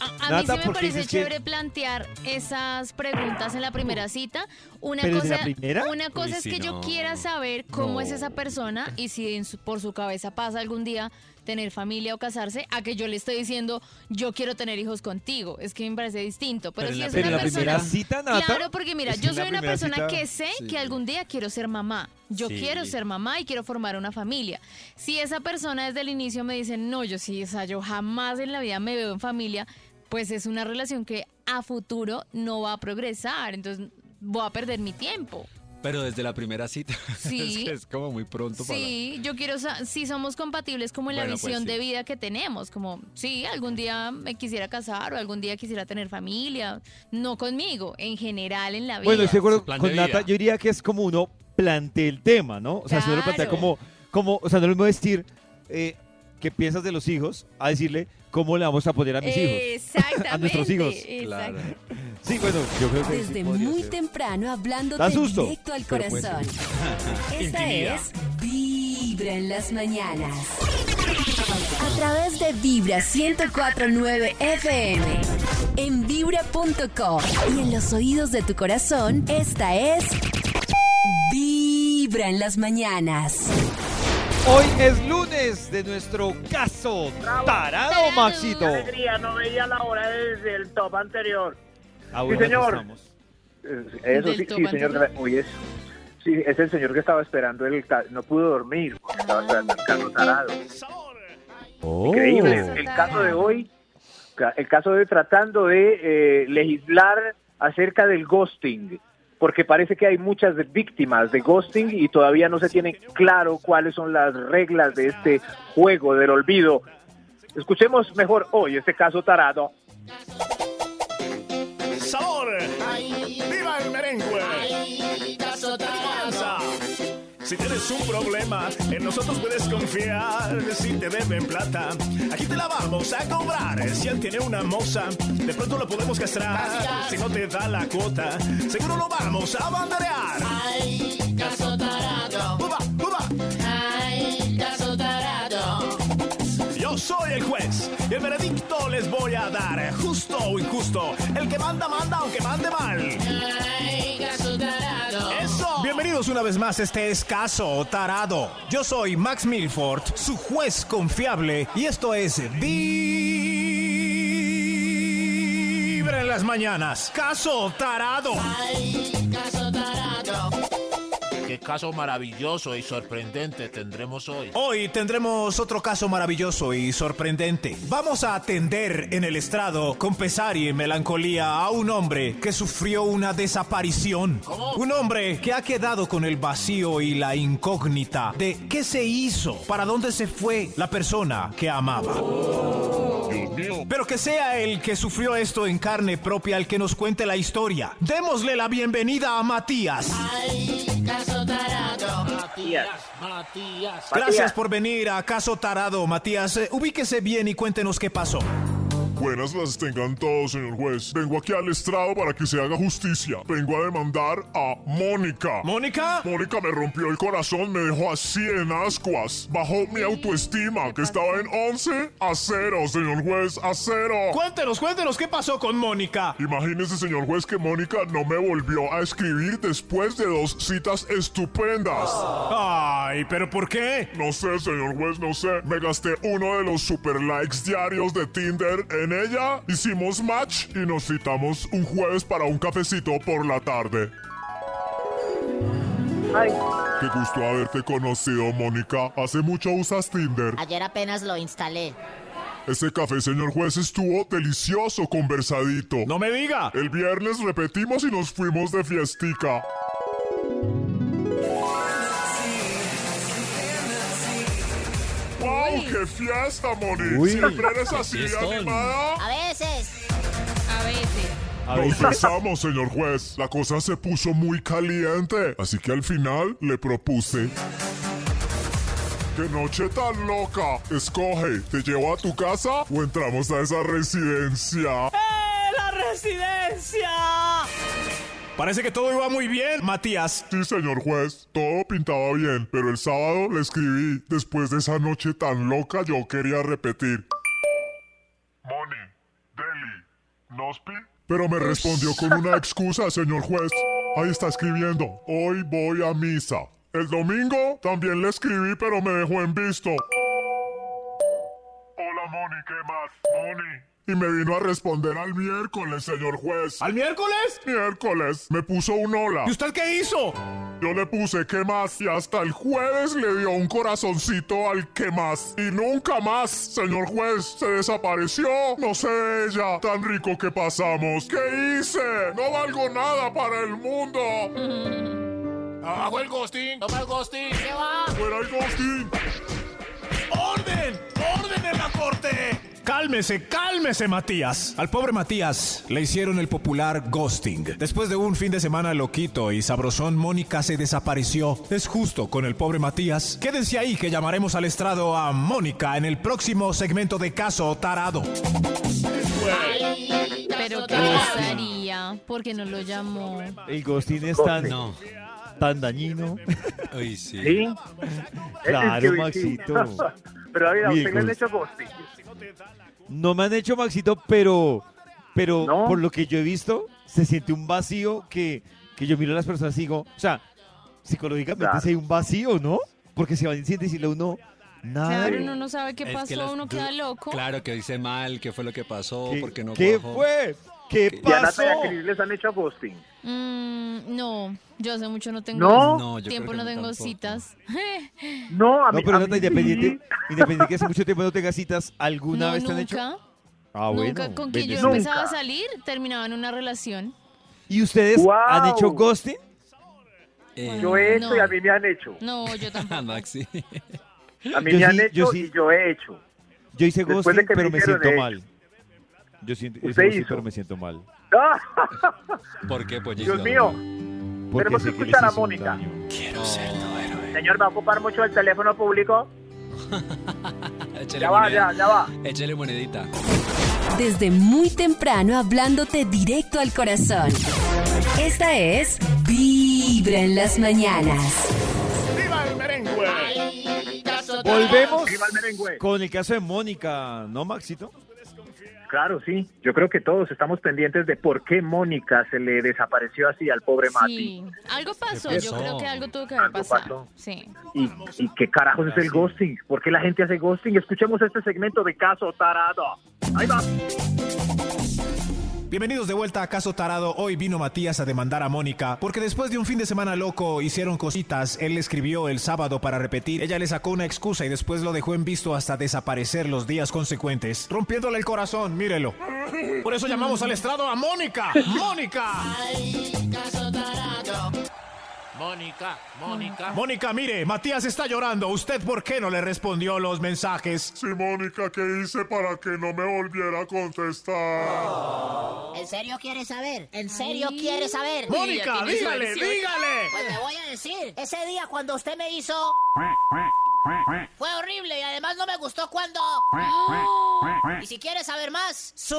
A, a Nata, mí sí me ¿por qué parece que- chévere plantear esas preguntas en la primera cita. Una ¿Pero desde cosa, la primera? Una cosa Uy, es que yo quiera saber cómo es esa persona y si en su- por su cabeza pasa algún día tener familia o casarse, a que yo le estoy diciendo yo quiero tener hijos contigo. Es que me parece distinto. Pero, si la es Pero una la persona primera cita, Nata. Claro, porque mira, yo soy una persona cita- que sé Sí. que algún día quiero ser mamá. Yo Sí. quiero ser mamá y quiero formar una familia. Si esa persona desde el inicio me dice, no, yo sí, o sea, yo jamás en la vida me veo en familia, pues es una relación que a futuro no va a progresar. Entonces voy a perder mi tiempo. Pero desde la primera cita. [laughs] Sí. es, que es como muy pronto para... Sí, yo quiero, sa- si somos compatibles como en la pues visión sí. de vida que tenemos, como, sí, algún día me quisiera casar o algún día quisiera tener familia, no conmigo, en general en la vida. Bueno, estoy de acuerdo Su plan con Nata, yo diría que es como uno plantea el tema, ¿no? O sea, si uno lo plantea Claro. como, como, o sea, no lo mismo decir eh, qué piensas de los hijos a decirle cómo le vamos a poner a mis hijos. Exactamente. [laughs] A nuestros hijos. Claro. Sí, bueno, yo creo que sí Desde muy ser. temprano susto, directo al puede corazón. [laughs] Esta Intimida. es Vibra en las mañanas. A través de Vibra 1049 FM. En vibra.com. Y en los oídos de tu corazón, esta es Vibra en las mañas. Hoy es lunes de nuestro caso tarado, Maxito. Alegría, no veía la hora desde el top anterior. Ah, Sí, señor. Eh, Eso sí, sí, señor. Uy, es, sí, es el señor que estaba esperando el... No pudo dormir porque estaba esperando el caso tarado. Oh. Increíble. El caso de hoy, el caso de hoy tratando de eh, legislar acerca del ghosting, porque parece que hay muchas víctimas de ghosting y todavía no se tiene claro cuáles son las reglas de este juego del olvido. Escuchemos mejor hoy este caso tarado. ¡Sabor! ¡Viva el merengue! ¡Crianza! Si tienes un problema, en nosotros puedes confiar. Si te deben plata, aquí te la vamos a cobrar. Si él tiene una moza, de pronto lo podemos castrar. Si no te da la cuota, seguro lo vamos a banderear. ¡Ay, caso tarado! ¡Uba, uba! ¡Ay, caso tarado! Yo soy el juez Y el veredicto les voy a dar, justo o injusto. El que manda, manda, aunque mande mal. Una vez más, este es Caso Tarado. Yo soy Max Milford, su juez confiable, y esto es Vibra en las mañanas. Caso Tarado. Qué caso maravilloso y sorprendente tendremos hoy. Hoy tendremos otro caso maravilloso y sorprendente. Vamos a atender en el estrado con pesar y melancolía a un hombre que sufrió una desaparición. Un hombre que ha quedado con el vacío y la incógnita de qué se hizo, para dónde se fue la persona que amaba. Pero que sea el que sufrió esto en carne propia el que nos cuente la historia. Démosle la bienvenida a Matías. Matías. Gracias por venir a Caso Tarado, Matías. Eh, ubíquese bien y cuéntenos qué pasó. Buenas las tengan todos, señor juez. Vengo aquí al estrado para que se haga justicia. Vengo a demandar a Mónica. ¿Mónica? Mónica me rompió el corazón, me dejó así en ascuas. Bajó mi autoestima, que estaba en 11 a 0, señor juez, a 0. Cuéntenos, cuéntenos qué pasó con Mónica. Imagínese, señor juez, que Mónica no me volvió a escribir después de dos citas estupendas. Ay, ¿pero por qué? No sé, señor juez, no sé. Me gasté uno de los super likes diarios de Tinder en ella. Hicimos match y nos citamos un jueves para un cafecito por la tarde. Ay, Qué gusto haberte conocido, Mónica. ¿Hace mucho usas Tinder? Ayer apenas lo instalé. Ese café, señor juez, estuvo delicioso, conversadito. No me diga. El viernes repetimos y nos fuimos de fiestica. ¡Qué fiesta, Moni! Uy. ¿Siempre eres así animada? A veces. A veces. Besamos, señor juez. La cosa se puso muy caliente. Así que al final le propuse. ¡Qué noche tan loca! Escoge, ¿te llevo a tu casa o entramos a esa residencia? ¡Eh, la residencia! Parece que todo iba muy bien, Matías. Sí, señor juez, todo pintaba bien, pero el sábado le escribí. Después de esa noche tan loca, yo quería repetir. Moni, Deli, Nospi. Pero me respondió con una excusa, señor juez. Ahí está escribiendo. Hoy voy a misa. El domingo también le escribí, pero me dejó en visto. Hola, Moni, ¿qué más? Moni. Y me vino a responder al miércoles, señor juez. ¿Al miércoles? Miércoles. Me puso un hola. ¿Y usted qué hizo? Yo le puse qué más y hasta el jueves le dio un corazoncito al qué más. Y nunca más, señor juez, se desapareció. No sé ella, tan rico que pasamos. ¿Qué hice? No valgo nada para el mundo. Abajo el ghosting. Toma el ghosting. ¿Qué va? Fuera el ghosting. ¡Orden! ¡Orden en la corte! Cálmese, cálmese, Matías. Al pobre Matías le hicieron el popular ghosting. Después de un fin de semana loquito y sabrosón, Mónica se desapareció. Es justo con el pobre Matías. Quédense ahí que llamaremos al estrado a Mónica en el próximo segmento de Caso Tarado. Pero ¿qué pasaría? Porque no lo llamó. El ghosting es tan, No. tan dañino. Uy, sí. ¿sí? [laughs] Claro, Maxito. [laughs] Pero a ver, ¿a usted le han hecho ghosting? No me han hecho Maxito, pero, pero ¿No? por lo que yo he visto, se siente un vacío que, que yo miro a las personas y digo, o sea, psicológicamente Claro. si hay un vacío, ¿no? Porque se va a decirle a uno nada. Claro, uno no sabe qué Es que pasó, las uno queda loco. Claro, que dice mal, qué fue lo que pasó, ¿Qué, porque no ¿qué fue? ¿Qué ¿Y a pasó? Y a Cris les han hecho ghosting? Mm, no, yo hace mucho no tengo ¿No? No, yo tiempo, creo no que no tengo tampoco. citas. [laughs] No, a No, mí, pero a Nata, mí independiente, sí. [laughs] independiente que hace mucho tiempo no tengas citas, ¿alguna no, vez te han hecho? nunca. Ah, bueno. nunca con quien yo empezaba a salir, terminaba en una relación. ¿Y ustedes ¡Guau! han hecho ghosting? Eh, Yo he hecho No. y a mí me han hecho. No, yo [laughs] tampoco. Maxi. A mí Yo me han sí, hecho yo sí. y yo he hecho. Yo hice Después ghosting, que pero me siento mal. Yo siento, ¿Usted hizo? pero me siento mal. [laughs] ¿Por qué, pollito? Dios mío. Porque Tenemos que les escuchar a hice un Mónica. daño. Oh, Señor, ¿va a ocupar mucho el teléfono público? [laughs] Ya va, moneda- ya, ya va. échele monedita. Desde muy temprano hablándote directo al corazón. Esta es Vibra en las mañanas. ¡Viva el merengue! Volvemos Viva el merengue. con el caso de Mónica, ¿no, Maxito? Claro, sí. Yo creo que todos estamos pendientes de por qué Mónica se le desapareció así al pobre Mati. Sí, algo pasó. ¿Qué Yo creo que algo tuvo que haber Algo pasado. pasó. Sí. ¿Y, ¿Y qué carajos es el ghosting? ¿Por qué la gente hace ghosting? Escuchemos este segmento de Caso Tarado. Ahí va. Bienvenidos de vuelta a Caso Tarado. Hoy vino Matías a demandar a Mónica porque después de un fin de semana loco hicieron cositas. Él le escribió el sábado para repetir. Ella le sacó una excusa y después lo dejó en visto hasta desaparecer los días consecuentes, rompiéndole el corazón. Mírelo. Por eso llamamos al estrado a Mónica. ¡Mónica! Mónica, Mónica. Mónica, mire, Matías está llorando. ¿Usted por qué no le respondió los mensajes? Sí, Mónica, ¿qué hice para que no me volviera a contestar? ¿En serio quieres saber? ¿En serio quieres saber? Mónica, dígale, dígale. Pues te voy a decir. Ese día cuando usted me hizo... Fue horrible y además no me gustó cuando... Y si quieres saber más, su...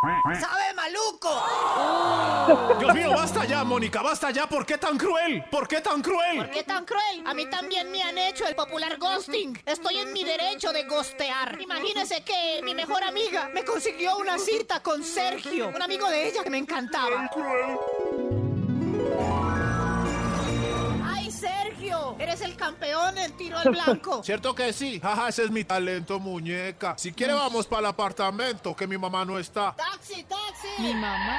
¡Sabe maluco! Dios mío, basta ya, Mónica, basta ya. ¿Por qué tan cruel? ¿Por qué tan cruel? ¿Por qué tan cruel? A mí también me han hecho el popular ghosting. Estoy en mi derecho de ghostear. Imagínese que mi mejor amiga me consiguió una cita con Sergio, un amigo de ella que me encantaba. ¡Ay, Eres el campeón en tiro al blanco. [laughs] ¿Cierto que sí? Jaja, ese es mi talento, muñeca. Si quiere, vamos para el apartamento, que mi mamá no está. ¡Taxi, taxi! Mi mamá.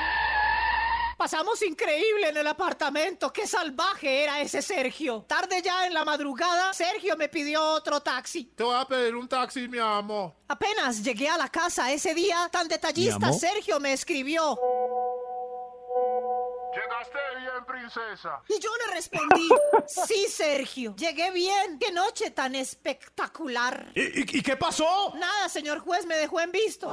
Pasamos increíble en el apartamento. Qué salvaje era ese Sergio. Tarde ya en la madrugada, Sergio me pidió otro taxi. Te voy a pedir un taxi, mi amor. Apenas llegué a la casa ese día, tan detallista. Sergio me escribió. Princesa. Y yo le respondí, sí, Sergio, llegué bien. Qué noche tan espectacular. ¿Y, y- y qué pasó? Nada, señor juez, me dejó en visto.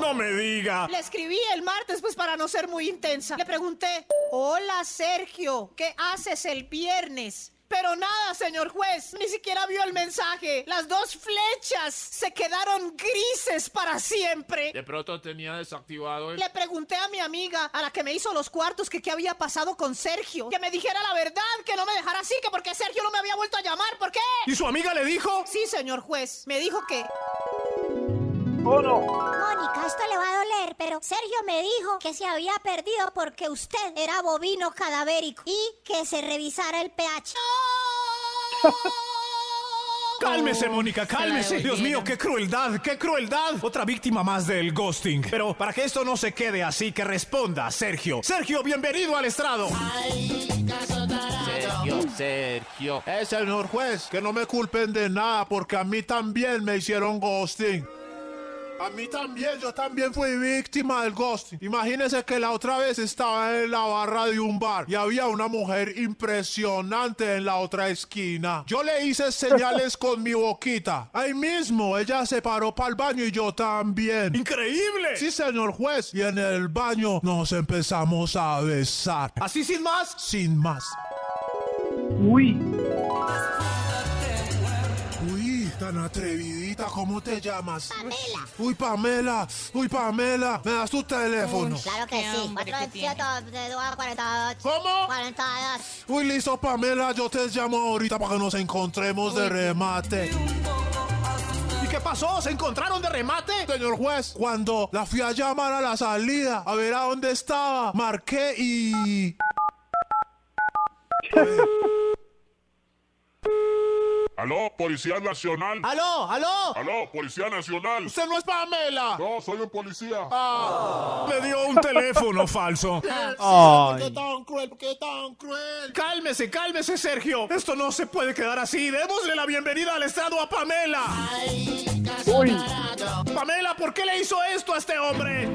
No me diga. Le escribí el martes, pues para no ser muy intensa. Le pregunté, hola Sergio, ¿qué haces el viernes? Pero nada, señor juez, ni siquiera vio el mensaje. Las dos flechas se quedaron grises para siempre. De pronto tenía desactivado el... Le pregunté a mi amiga, a la que me hizo los cuartos, que qué había pasado con Sergio. Que me dijera la verdad, que no me dejara así, que porque Sergio no me había vuelto a llamar. ¿Por qué? ¿Y su amiga le dijo? Sí, señor juez. Me dijo que... ¿O no? Mónica, esto le va a doler, pero Sergio me dijo que se había perdido porque usted era bovino cadavérico y que se revisara el pH. [laughs] Cálmese, Mónica, cálmese. Dios mío, qué crueldad, qué crueldad. Otra víctima más del ghosting. Pero para que esto no se quede así, que responda Sergio. Sergio, bienvenido al estrado. Sergio, Sergio. Eh, señor juez, que no me culpen de nada, porque a mí también me hicieron ghosting. A mí también, yo también fui víctima del ghosting. Imagínese que la otra vez estaba en la barra de un bar y había una mujer impresionante en la otra esquina. Yo le hice señales con mi boquita. Ahí mismo, ella se paró para el baño y yo también. ¡Increíble! Sí, señor juez. Y en el baño nos empezamos a besar. ¿Así sin más? Sin más. Uy. Tan atrevidita, ¿cómo te llamas? Pamela. Uy, Pamela, uy, Pamela, me das tu teléfono. Claro que sí. hambre que 427 42 ¿Cómo? 42. Uy, listo, Pamela, yo te llamo ahorita para que nos encontremos de remate. ¿Y qué pasó? ¿Se encontraron de remate? Señor juez, cuando la fui a llamar a la salida, a ver a dónde estaba, marqué y... [laughs] Aló, Policía Nacional. ¡Aló, aló! Aló, Policía Nacional. ¡Usted no es Pamela! No, soy un policía. Ah. Le dio un teléfono [laughs] falso. ¿Por qué tan cruel? ¿Por qué tan cruel? Cálmese, cálmese, Sergio. Esto no se puede quedar así. Démosle la bienvenida al estrado a Pamela. Uy. Pamela, ¿por qué le hizo esto a este hombre?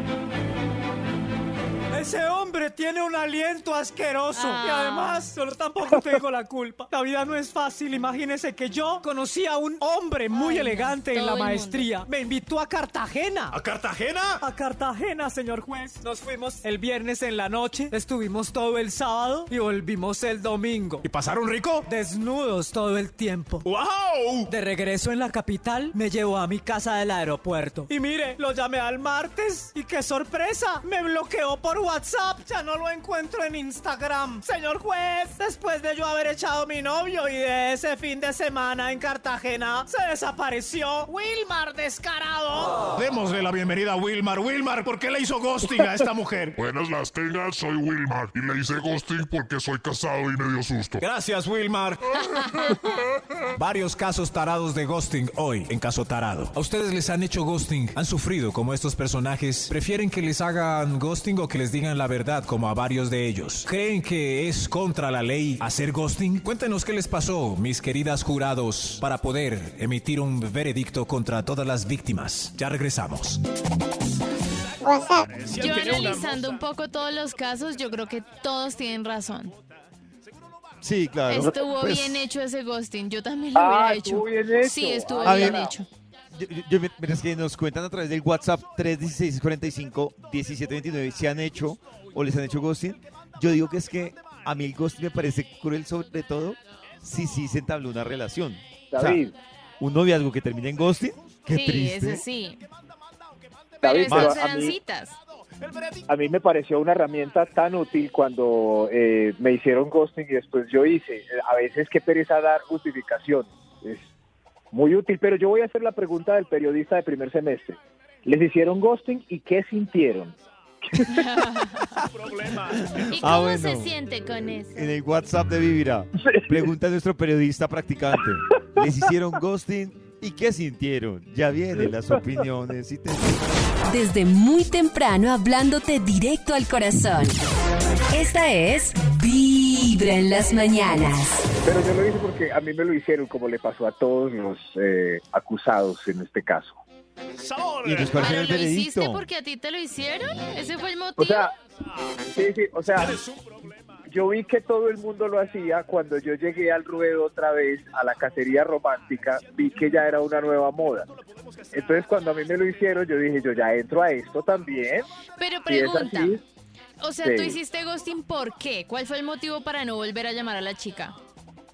Ese hombre tiene un aliento asqueroso. Ah. Y además, solo tampoco tengo la culpa. La vida no es fácil. Imagínese que yo conocí a un hombre muy Ay, elegante en la maestría. Me invitó a Cartagena. ¿A Cartagena? A Cartagena, señor juez. Nos fuimos el viernes en la noche, estuvimos todo el sábado y volvimos el domingo. ¿Y pasaron rico? Desnudos todo el tiempo. ¡Wow! De regreso en la capital, me llevó a mi casa del aeropuerto. Y mire, lo llamé al martes y qué sorpresa, me bloqueó por WhatsApp, ya no lo encuentro en Instagram. Señor juez, después de yo haber echado mi novio y de ese fin de semana en Cartagena, se desapareció. Wilmar descarado. Démosle la bienvenida a Wilmar. Wilmar, ¿por qué le hizo ghosting a esta mujer? [laughs] Buenas las tengas, soy Wilmar y le hice ghosting porque soy casado y me dio susto. Gracias, Wilmar. [laughs] Varios casos tarados de ghosting hoy en Caso Tarado. ¿A ustedes les han hecho ghosting? ¿Han sufrido como estos personajes? ¿Prefieren que les hagan ghosting o que les digan la verdad como a varios de ellos? ¿Creen que es contra la ley hacer ghosting? Cuéntenos qué les pasó, mis queridas jurados, para poder emitir un veredicto contra todas las víctimas. Ya regresamos. Yo analizando un poco todos los casos, yo creo que todos tienen razón. Sí, claro. Estuvo Pues, bien hecho ese ghosting. Yo también lo Ah, hubiera estuvo hecho. bien hecho. Sí, estuvo A bien ver, hecho. Yo, yo- mientras que nos cuentan a través del WhatsApp 316-45-1729 si han hecho o les han hecho ghosting, yo digo que es que a mí el ghosting me parece cruel sobre todo si sí se entabló una relación. O sea, David. un noviazgo que termine en ghosting, qué sí, triste. ese sí. Pero David, esas pero a eran mí- citas. A mí me pareció una herramienta tan útil cuando eh, me hicieron ghosting y después yo hice. A veces qué pereza dar justificaciones. Es muy útil, pero yo voy a hacer la pregunta del periodista de primer semestre. ¿Les hicieron ghosting y qué sintieron? [laughs] ¿Y Ah, cómo bueno. se siente con eso? En el WhatsApp de Vivira, pregunta a nuestro periodista practicante, ¿les hicieron ghosting y qué sintieron? Ya vienen las opiniones y te... Desde muy temprano hablándote directo al corazón. Esta es Vibra en las mañanas. Pero yo lo hice porque a mí me lo hicieron como le pasó a todos los eh, acusados en este caso. ¿Y entonces cuál ¿Pero fue el lo hiciste veredicto? porque a ti te lo hicieron? ¿Ese fue el motivo? O sea, sí, sí, o sea, yo vi que todo el mundo lo hacía cuando yo llegué al ruedo otra vez a la cacería romántica, vi que ya era una nueva moda. Entonces cuando a mí me lo hicieron, yo dije, yo ya entro a esto también. Pero Si es pregunta, así, o sea, sí. tú hiciste ghosting ¿por qué? ¿Cuál fue el motivo para no volver a llamar a la chica?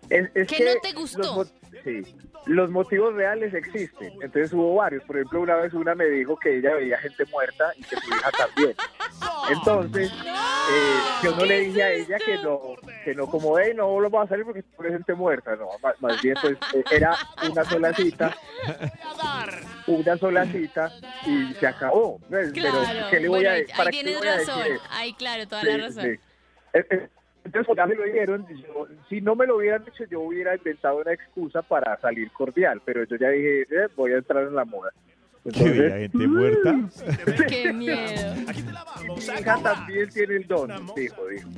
es- es ¿Qué que no te gustó? sí, los motivos reales existen. Entonces hubo varios. Por ejemplo, una vez una me dijo que ella veía gente muerta y que su hija también. Entonces, eh, yo no le dije a ella que no, que no como, hey, no lo vas a salir porque tú eres gente muerta. No, más, más bien, pues eh, era una sola cita, una sola cita y se acabó. Pues, Claro, Pero, ¿qué le voy bueno, a ahí, decir? ahí ¿Para qué tienes a razón. decir? Ahí, claro, toda Sí, la razón. sí. Entonces, cuando me lo dieron, yo- si no me lo hubieran hecho, yo hubiera inventado una excusa para salir cordial, pero yo ya dije, eh, voy a entrar en la moda. ¿Qué veía gente muerta? Qué miedo. Mi hija también tiene el don, dijo, dijo.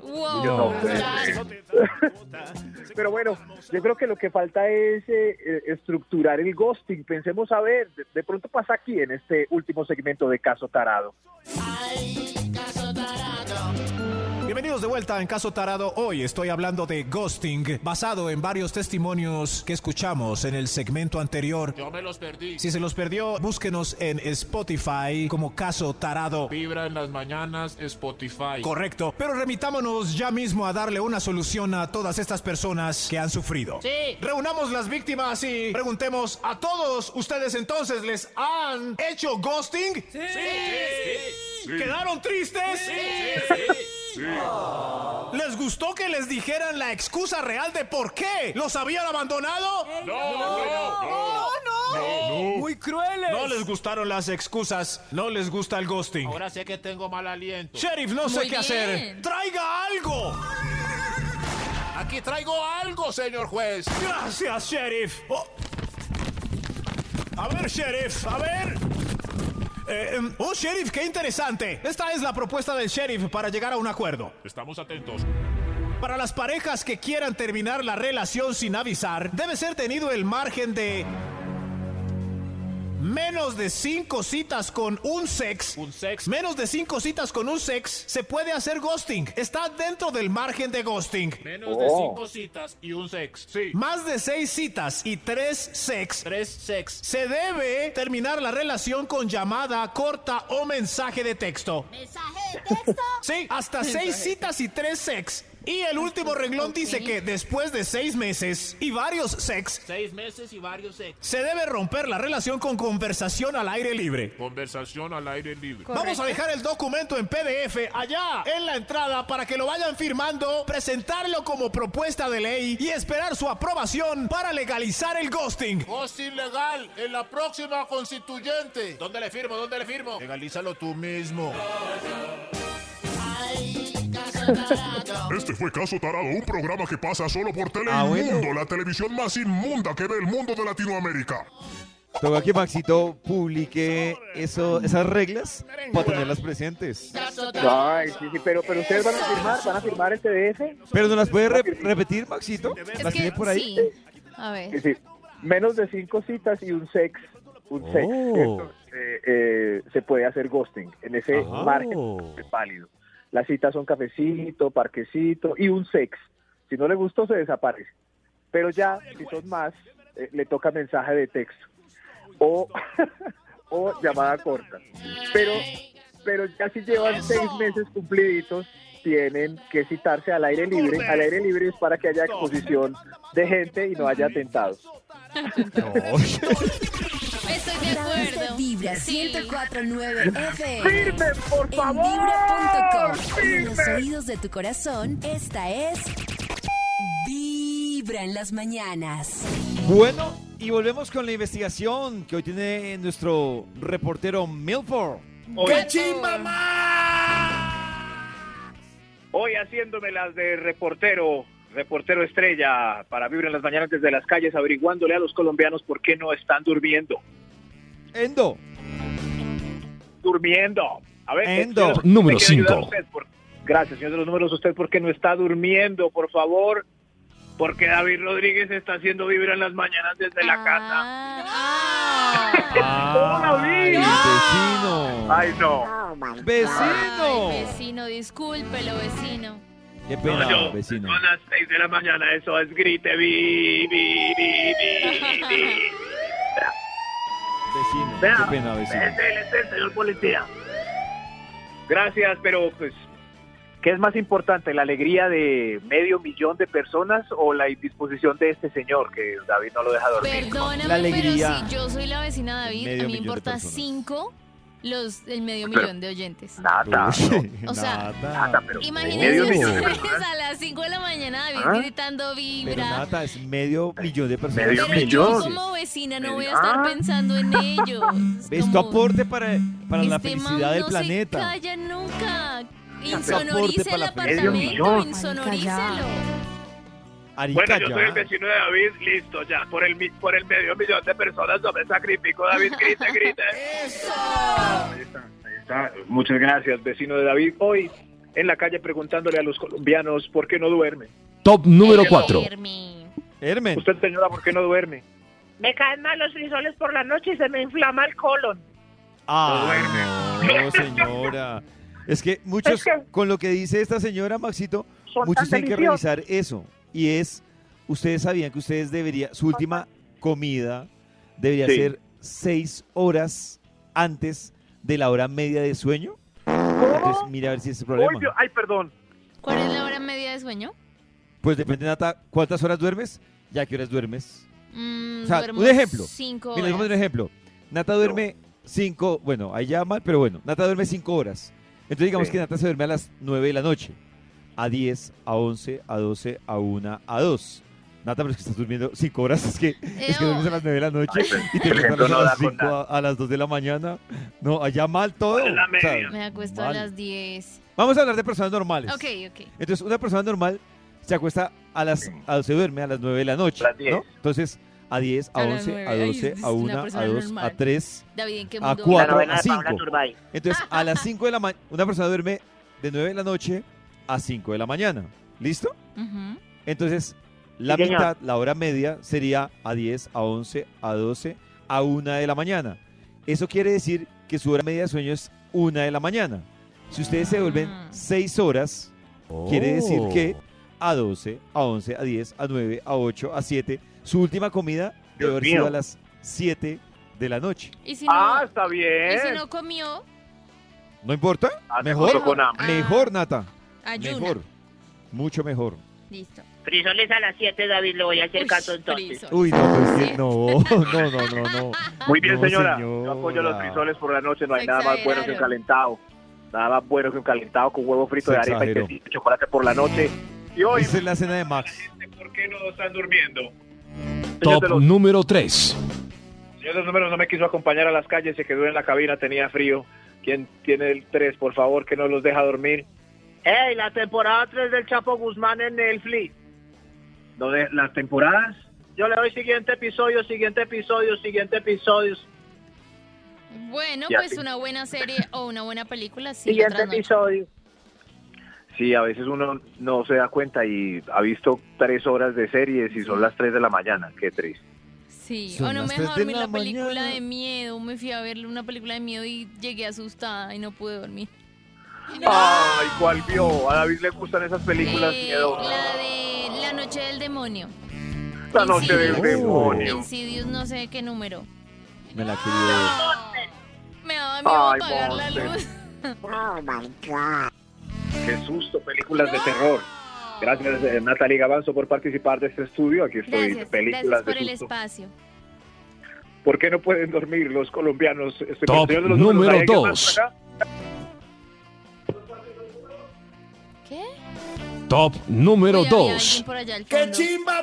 Wow. Yo no puede [laughs] ser. Pero bueno, yo creo que lo que falta es eh, eh, estructurar el ghosting. Pensemos a ver, de, de pronto pasa aquí en este último segmento de Caso Tarado. Bienvenidos de vuelta en Caso Tarado. Hoy estoy hablando de ghosting, basado en varios testimonios que escuchamos en el segmento anterior. Yo me los perdí. Si se los perdió, búsquenos en Spotify como Caso Tarado. Vibra en las mañanas, Spotify. Correcto, pero remitámonos ya mismo a darle una solución a todas estas personas que han sufrido. Sí. Reunamos las víctimas y preguntemos a todos ustedes entonces, ¿les han hecho ghosting? Sí. ¿Quedaron tristes? ¿Les gustó que les dijeran la excusa real de por qué los habían abandonado? No, no, no. Muy crueles. No les gustaron las excusas, no les gusta el ghosting. Ahora sé que tengo mal aliento. Sheriff, no sé Muy qué hacer. ¡Traiga algo! Aquí traigo algo, señor juez. Gracias, Sheriff. Oh. A ver, Sheriff, a ver. Eh, em, oh, Sheriff, qué interesante. Esta es la propuesta del Sheriff para llegar a un acuerdo. Estamos atentos. Para las parejas que quieran terminar la relación sin avisar, debe ser tenido el margen de menos de cinco citas con un sex. Un sex. Menos de cinco citas con un sex se puede hacer ghosting. Está dentro del margen de ghosting. Menos de Oh. cinco citas y un sex. Sí. Más de seis citas y tres sex. Tres sex. Se debe terminar la relación con llamada corta o mensaje de texto. ¿Mensaje de texto? Sí, hasta seis citas y tres sex. Y el último renglón dice que después de seis meses y varios sex, Seis meses y varios ex. se debe romper la relación con conversación al aire libre. Conversación al aire libre. Vamos a dejar el documento en PDF allá en la entrada para que lo vayan firmando, presentarlo como propuesta de ley y esperar su aprobación para legalizar el ghosting. Ghosting legal en la próxima constituyente. ¿Dónde le firmo? ¿Dónde le firmo? Legalízalo tú mismo. Este fue Caso Tarado, un programa que pasa solo por Ah, Teleinmundo, bueno. la televisión más inmunda que ve el mundo de Latinoamérica. Toca que Maxito publique eso, esas reglas para tenerlas presentes. Ay, sí, sí, pero, pero ustedes van a firmar, van a firmar el PDF. Pero no las puede re- repetir, Maxito. Es ¿Las que tiene por ahí? sí. A ver. Es decir, menos de cinco citas y un sex. Un sex. Oh. Esto, eh, eh, se puede hacer ghosting en ese Ajá. margen válido. Las citas son cafecito, parquecito y un sex. Si no le gustó, se desaparece. Pero ya, si son más, eh, le toca mensaje de texto o, [laughs] o llamada corta. Pero, pero ya si llevan seis meses cumpliditos, tienen que citarse al aire libre. Al aire libre es para que haya exposición de gente y no haya atentados. [laughs] Estoy de acuerdo. Vibra Sí. 1049 FM. ¡Firme, por En favor! vibra.com. En los oídos de tu corazón, esta es Vibra en las mañanas. Bueno, y volvemos con la investigación que hoy tiene nuestro reportero Milford. ¡Qué chimba Hoy haciéndome las de reportero, reportero estrella, para vivir en las mañanas desde las calles, averiguándole a los colombianos por qué no están durmiendo. Endo. Durmiendo. A ver, Endo. señor, Número me quiere ayudar cinco. usted por- Gracias, señor de los números. ¿Usted por qué no está durmiendo, por favor? Porque David Rodríguez está haciendo vibra en las mañanas desde la casa. Ah. [laughs] ¡Ay, vecino! Ay, no. ¡Vecino! Ay, vecino, discúlpelo, vecino. ¡Qué pena, No, yo, vecino! Son las 6 de la mañana, eso es grite, vi, vi, vi, vi, vi. Vecino, Vea, qué pena, vecino. es él, es él, señor policía. Gracias, pero pues, ¿qué es más importante, la alegría de medio millón de personas o la indisposición de este señor que David no lo deja dormir? Perdóname, La alegría pero si yo soy la vecina de David, medio a mí me importa cinco los el medio Pero- millón de oyentes. Nada, Uy, [laughs] O sea, Nata. pero Imagínense de ustedes personas. [laughs] a las 5 de la mañana David ¿Ah? gritando Pero vibra. Nata es medio millón de personas. Medio Pero millón. yo como vecina no voy a estar Ah. pensando en ellos. [laughs] ¿Ves tu aporte para, para la este felicidad man del no planeta? se calla nunca. aporte Insonorice el la apartamento, felicidad. insonorícelo. Arica Bueno, yo ya. soy el vecino de David, listo, ya, por el, mi- por el medio millón de personas no me sacrifico, David, grite, grite. [laughs] Ahí está, ahí está. Muchas gracias, vecino de David. Hoy, en la calle, preguntándole a los colombianos por qué no duerme. Top número 4. Irmi. Hermen. Usted, señora, ¿por qué no duerme? Me caen mal los frisoles por la noche y se me inflama el colon. Ah, no, señora. Es que muchos, Es que- con lo que dice esta señora, Maxito, muchos tienen que revisar eso. Y es, ustedes sabían que ustedes deberían, su última comida debería Sí. ser seis horas antes de la hora media de sueño. Entonces, mira a ver si es el problema. Uy, ay, perdón. ¿Cuál es la hora media de sueño? Pues depende, Nata, ¿cuántas horas duermes? ¿Ya a qué horas duermes? Mm, O sea, un ejemplo. Cinco Mira, horas. un ejemplo. Nata duerme cinco, bueno, ahí ya mal, pero bueno, Nata duerme cinco horas. Entonces digamos Sí. que Nata se duerme a las nueve de la noche, a 10, a 11, a 12, a 1, a 2. Nata, pero es que estás durmiendo cinco horas, es que, es que duermes a las nueve de la noche y te levantas no a las con 5 a, a las 2 de la mañana. No, allá mal todo. ¿Cuál es la O sea? Me acuesto a mal. las 10. Vamos a hablar de personas normales. Ok, ok. Entonces, una persona normal se acuesta a las, a, se duerme a las 9 de la noche, A las 10. ¿no? Entonces, a 10, a A las 11, nueve. a Ay, 12, es a una 1, a persona 2, a normal. 3, David, ¿en qué a mundo 4, vives? a 5. Entonces, a las 5 de la mañana, una persona duerme de 9 de la noche a 5 de la mañana. ¿Listo? Ujú. Entonces, la Sí, señor. mitad, la hora media, sería a 10, a 11, a 12, a 1 de la mañana. Eso quiere decir que su hora media de sueño es 1 de la mañana. Si ustedes se vuelven Ah. 6 horas, quiere decir Oh. que a 12, a 11, a 10, a 9, a 8, a 7, su última comida debe haber sido a las 7 de la noche. ¿Y si no, Ah, está ¿y bien. si no comió? ¿No importa? Ah, Mejor, con hambre. mejor, Nata. Ayuna. Mejor. mucho mejor. Listo. Frisoles a las 7, David, le voy a hacer caso entonces. Uy, no, pues [laughs] no, no, no, no, no. Muy bien, No, señora. señora. Yo apoyo los frisoles por la noche. No hay nada más bueno que un calentado. Nada más bueno que un calentado con huevo frito Se de arepa y exageró. quesito y chocolate por la noche. Y hoy, Esa es la cena de Max. ¿por qué no están durmiendo? Top los- número 3. Señor de los números no me quiso acompañar a las calles, se quedó en la cabina, tenía frío. ¿Quién tiene el 3, por favor, que no los deja dormir? ¡Ey, la temporada 3 del Chapo Guzmán en Netflix! ¿Lo de las temporadas? Yo le doy siguiente episodio, siguiente episodio, siguiente episodio, Bueno, Ya, pues sí. una buena serie o una buena película, sí. siguiente episodio. Sí, a veces uno no se da cuenta y ha visto tres horas de series y son las 3 de la mañana. Qué triste. Sí, Son o no las me tres dejó de dormir la la película mañana. de miedo. Me fui a ver una película de miedo y llegué asustada y no pude dormir. No. Ay, ¿cuál vio? A David le gustan esas películas eh, miedosas. La de La Noche del Demonio. La Noche Insidious. del Demonio. Insidious, no sé qué número. Me la quiero. No, me va, me va a apagar Monster. la luz. Oh my God. Qué susto, películas no. de terror. Gracias, eh, Natalia Gavanzo, por participar de este estudio. Aquí estoy, gracias, películas gracias por de el espacio. ¿Por qué no pueden dormir los colombianos? Este Top número 2. Top número Uy, había 2. alguien por allá al ¡Qué chimba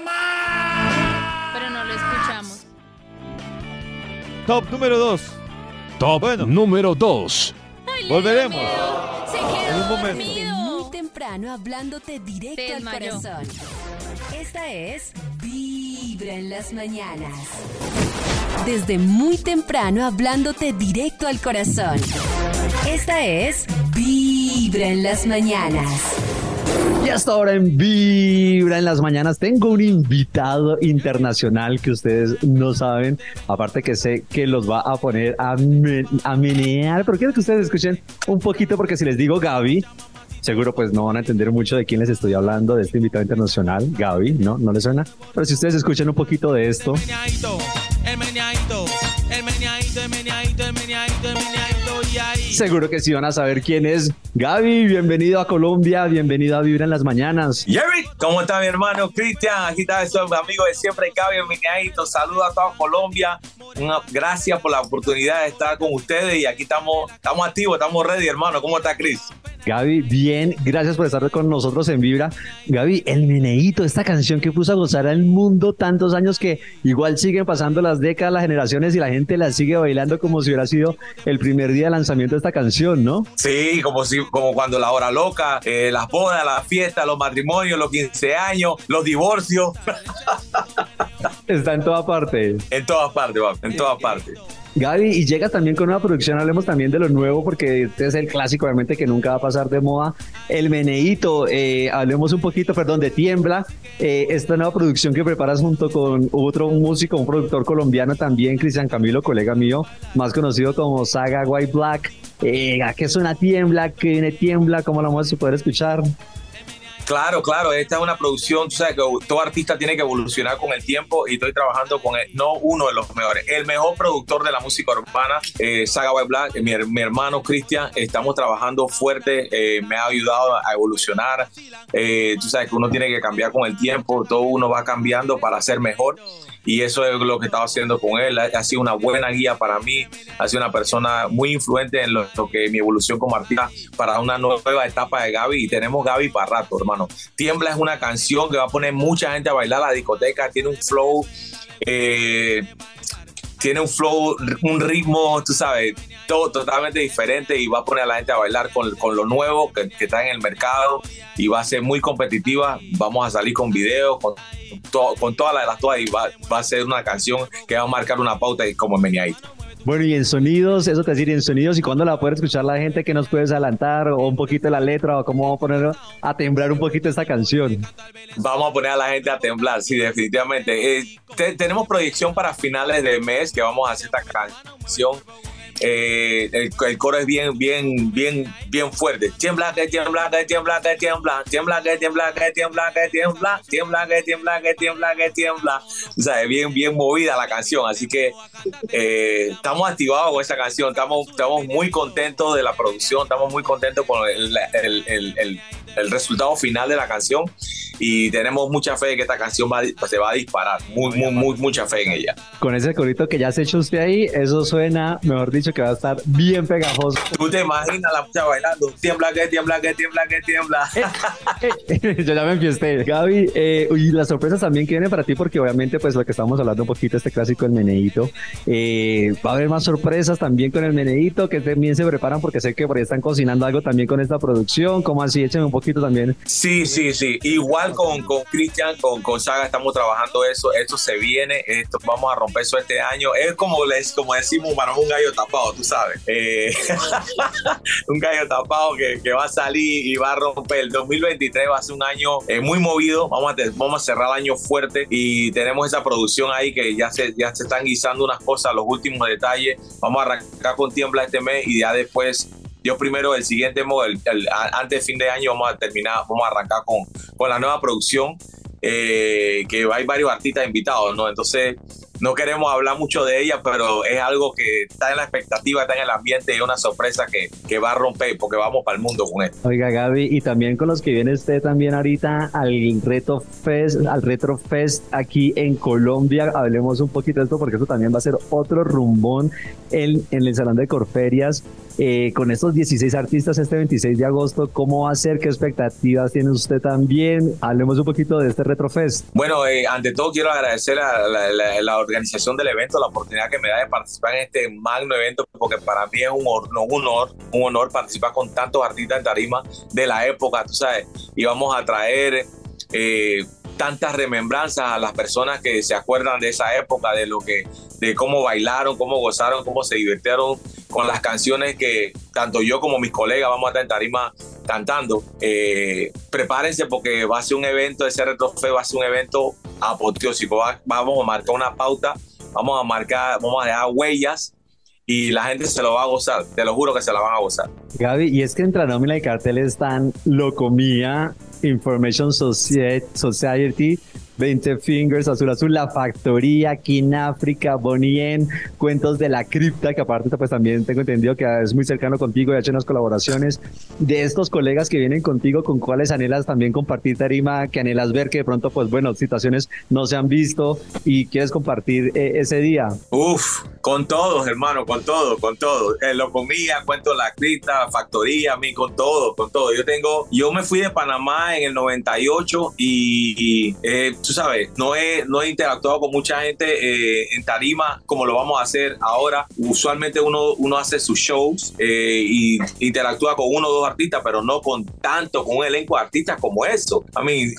Pero no lo escuchamos. Top número 2. Top número 2. Volveremos. Se En quedó un momento. Desde muy temprano hablándote directo al corazón. Esta es Vibra en las mañanas. Desde muy temprano hablándote directo al corazón. Esta es Vibra en las mañanas. Y hasta ahora en Vibra en las mañanas tengo un invitado internacional que ustedes no saben, aparte que sé que los va a poner a, a menear, pero quiero que ustedes escuchen un poquito porque si les digo Gaby, seguro pues no van a entender mucho de quién les estoy hablando, de este invitado internacional, Gaby, ¿no? ¿No les suena? Pero si ustedes escuchan un poquito de esto, El meneadito, el meneadito, el meneadito, el meneadito, seguro que sí van a saber quién es. Gaby, bienvenido a Colombia, bienvenido a Vibra en las mañanas. Jerry, ¿cómo está mi hermano Cristian? Aquí está su amigo de siempre, Gaby Mineadito. Saludos a toda Colombia. Una- gracias por la oportunidad de estar con ustedes y aquí estamos, estamos activos, estamos ready, hermano. ¿Cómo está Chris? Gaby, bien, gracias por estar con nosotros en Vibra. Gaby, el meneíto, esta canción que puso a gozar al mundo tantos años que igual siguen pasando las décadas, las generaciones y la gente la sigue bailando como si hubiera sido el primer día de lanzamiento de esta canción, ¿no? Sí, como, si, como cuando la hora loca, eh, las bodas, las fiestas, los matrimonios, los 15 años, los divorcios. [laughs] Está en toda parte. En todas partes, en todas partes. Gaby, y llega también con una producción, hablemos también de lo nuevo, porque este es el clásico, obviamente, que nunca va a pasar de moda. El meneíto, eh, hablemos un poquito, perdón, de Tiembla, eh, esta nueva producción que preparas junto con otro músico, un productor colombiano también, Cristian Camilo, colega mío, más conocido como Saga White Black. Eh, ¿A qué suena Tiembla? ¿Qué viene Tiembla? ¿Cómo la vamos a poder escuchar? Claro, claro, esta es una producción, tú sabes que todo artista tiene que evolucionar con el tiempo y estoy trabajando con el, no uno de los mejores, el mejor productor de la música urbana, eh, Saga White Black, mi hermano Cristian, estamos trabajando fuerte, eh, me ha ayudado a evolucionar, eh, tú sabes que uno tiene que cambiar con el tiempo, todo uno va cambiando para ser mejor y eso es lo que estaba haciendo con él, ha, sido una buena guía para mí, ha sido una persona muy influente en lo, lo que mi evolución como artista para una nueva etapa de Gaby. Y tenemos Gaby para rato, hermano. Tiembla es una canción que va a poner mucha gente a bailar a la discoteca, tiene un flow, eh, tiene un flow, un ritmo, tú sabes, todo totalmente diferente y va a poner a la gente a bailar con, con lo nuevo que, que está en el mercado y va a ser muy competitiva. Vamos a salir con videos, con, to- con todas las de las todas y va, va a ser una canción que va a marcar una pauta y como Meniaito. Bueno, y en sonidos, eso te decir, en sonidos, ¿y cuándo la poder escuchar la gente que nos puedes adelantar o un poquito la letra o cómo vamos a poner a temblar un poquito esta canción? Vamos a poner a la gente a temblar, sí, definitivamente. Eh, te- tenemos proyección para finales de mes que vamos a hacer esta canción. Eh, el, coro es bien, bien, bien, bien fuerte. Tiembla, que tiembla, que tiembla, que tiembla, tiembla, que tiembla, que tiembla, que tiembla, tiembla, que tiembla, que tiembla, que tiembla. O sea, es bien, movida la canción. Así que eh, estamos activados con esa canción. Estamos, muy contentos de la producción. Estamos muy contentos con el- el- resultado final de la canción y tenemos mucha fe de que esta canción va, se va a disparar, muy, muy, muy, mucha fe en ella. Con ese corito que ya se echó usted ahí, eso suena, mejor dicho, que va a estar bien pegajoso. Tú te imaginas la muchacha bailando, tiembla que tiembla que tiembla que tiembla. [laughs] Yo ya me enfiesté. Gaby, eh, y las sorpresas también que vienen para ti, porque obviamente, pues lo que estamos hablando un poquito, este clásico, el meneíto, eh, va a haber más sorpresas también con el meneíto, que también se preparan, porque sé que por ahí están cocinando algo también con esta producción, como así, échenme un poquito también. Sí, sí, sí, igual con, con Cristian, con, con Saga estamos trabajando eso, esto se viene, esto vamos a romper eso este año. Es como les, como decimos para un gallo tapado, tú sabes. Eh, [laughs] un gallo tapado que, que, va a salir y va a romper. El 2023 va a ser un año eh, muy movido. Vamos a, vamos a cerrar el año fuerte y tenemos esa producción ahí que ya se, ya se están guisando unas cosas, los últimos detalles. Vamos a arrancar con Tiembla este mes y ya después yo primero el siguiente el, el, antes de fin de año vamos a terminar, vamos a arrancar con, con la nueva producción, eh, que hay varios artistas invitados, ¿no? Entonces no queremos hablar mucho de ella, pero es algo que está en la expectativa, está en el ambiente es una sorpresa que, que va a romper porque vamos para el mundo con esto. Oiga, Gaby, y también con los que viene usted también ahorita al Reto Fest, al Retro Fest aquí en Colombia. Hablemos un poquito de esto porque eso también va a ser otro rumbón en, en el Salón de Corferias. Eh, con estos 16 artistas este 26 de agosto, ¿cómo va a ser? ¿Qué expectativas tiene usted también? Hablemos un poquito de este Retrofest. Bueno, eh, ante todo quiero agradecer a la, organización del evento, la oportunidad que me da de participar en este magno evento, porque para mí es un honor, un honor, un honor participar con tantos artistas en tarima de la época, tú sabes, y vamos a traer... Eh, tantas remembranzas a las personas que se acuerdan de esa época, de lo que, de cómo bailaron, cómo gozaron, cómo se divirtieron con las canciones que tanto yo como mis colegas vamos a estar en tarima cantando. Eh, prepárense porque va a ser un evento, ese retrofe va a ser un evento apoteósico. Va, vamos a marcar una pauta, vamos a marcar, vamos a dejar huellas y la gente se lo va a gozar, te lo juro que se la van a gozar. Gaby, y es que entre la y cartel están Locomía, Information Society, 20 Fingers, Azul Azul, La Factoría, King África, Bonien, Cuentos de la Cripta, que aparte pues también tengo entendido que es muy cercano contigo y ha hecho unas colaboraciones. De estos colegas que vienen contigo, ¿con cuáles anhelas también compartir tarima? Que anhelas ver que de pronto pues bueno, situaciones no se han visto y quieres compartir eh, ese día? Uf, con todos, hermano, con todo, con todo. Eh, lo comía, Cuentos de la Cripta, Factoría, a mí, con todo, con todo. Yo tengo, yo me fui de Panamá en el 98 y, y eh, tú sabes, no he, no he interactuado con mucha gente eh, en tarima como lo vamos a hacer ahora. Usualmente uno, uno hace sus shows eh, y interactúa con uno o dos artistas, pero no con tanto, con un elenco de artistas como eso. A mí,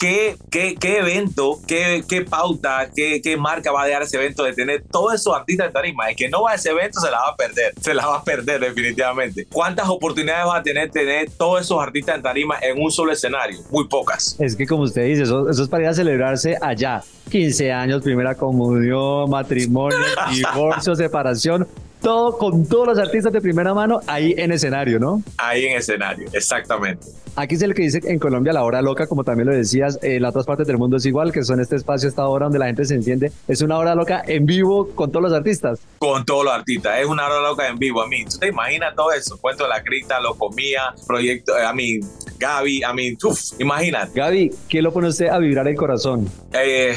¿Qué, qué, qué, evento, qué, qué pauta, qué, qué, marca va a dejar ese evento de tener todos esos artistas de tarima? El que no va a ese evento se la va a perder, se la va a perder definitivamente. ¿Cuántas oportunidades va a tener tener todos esos artistas en tarima en un solo escenario? Muy pocas. Es que como usted dice, eso, eso es para ir a celebrarse allá. 15 años, primera comunión, matrimonio, [laughs] divorcio, separación todo con todos los artistas de primera mano ahí en escenario, ¿no? Ahí en escenario, exactamente. Aquí es el que dice en Colombia la hora loca, como también lo decías, en otras partes del mundo es igual, que son este espacio, esta hora donde la gente se enciende. Es una hora loca en vivo con todos los artistas. Con todos los artistas, es una hora loca en vivo. A mí, ¿tú te imaginas todo eso? Cuento de la cripta, lo comía, proyecto, a mí, Gaby, a mí, uff, imagínate. Gaby, ¿qué lo pone usted a vibrar el corazón? Eh,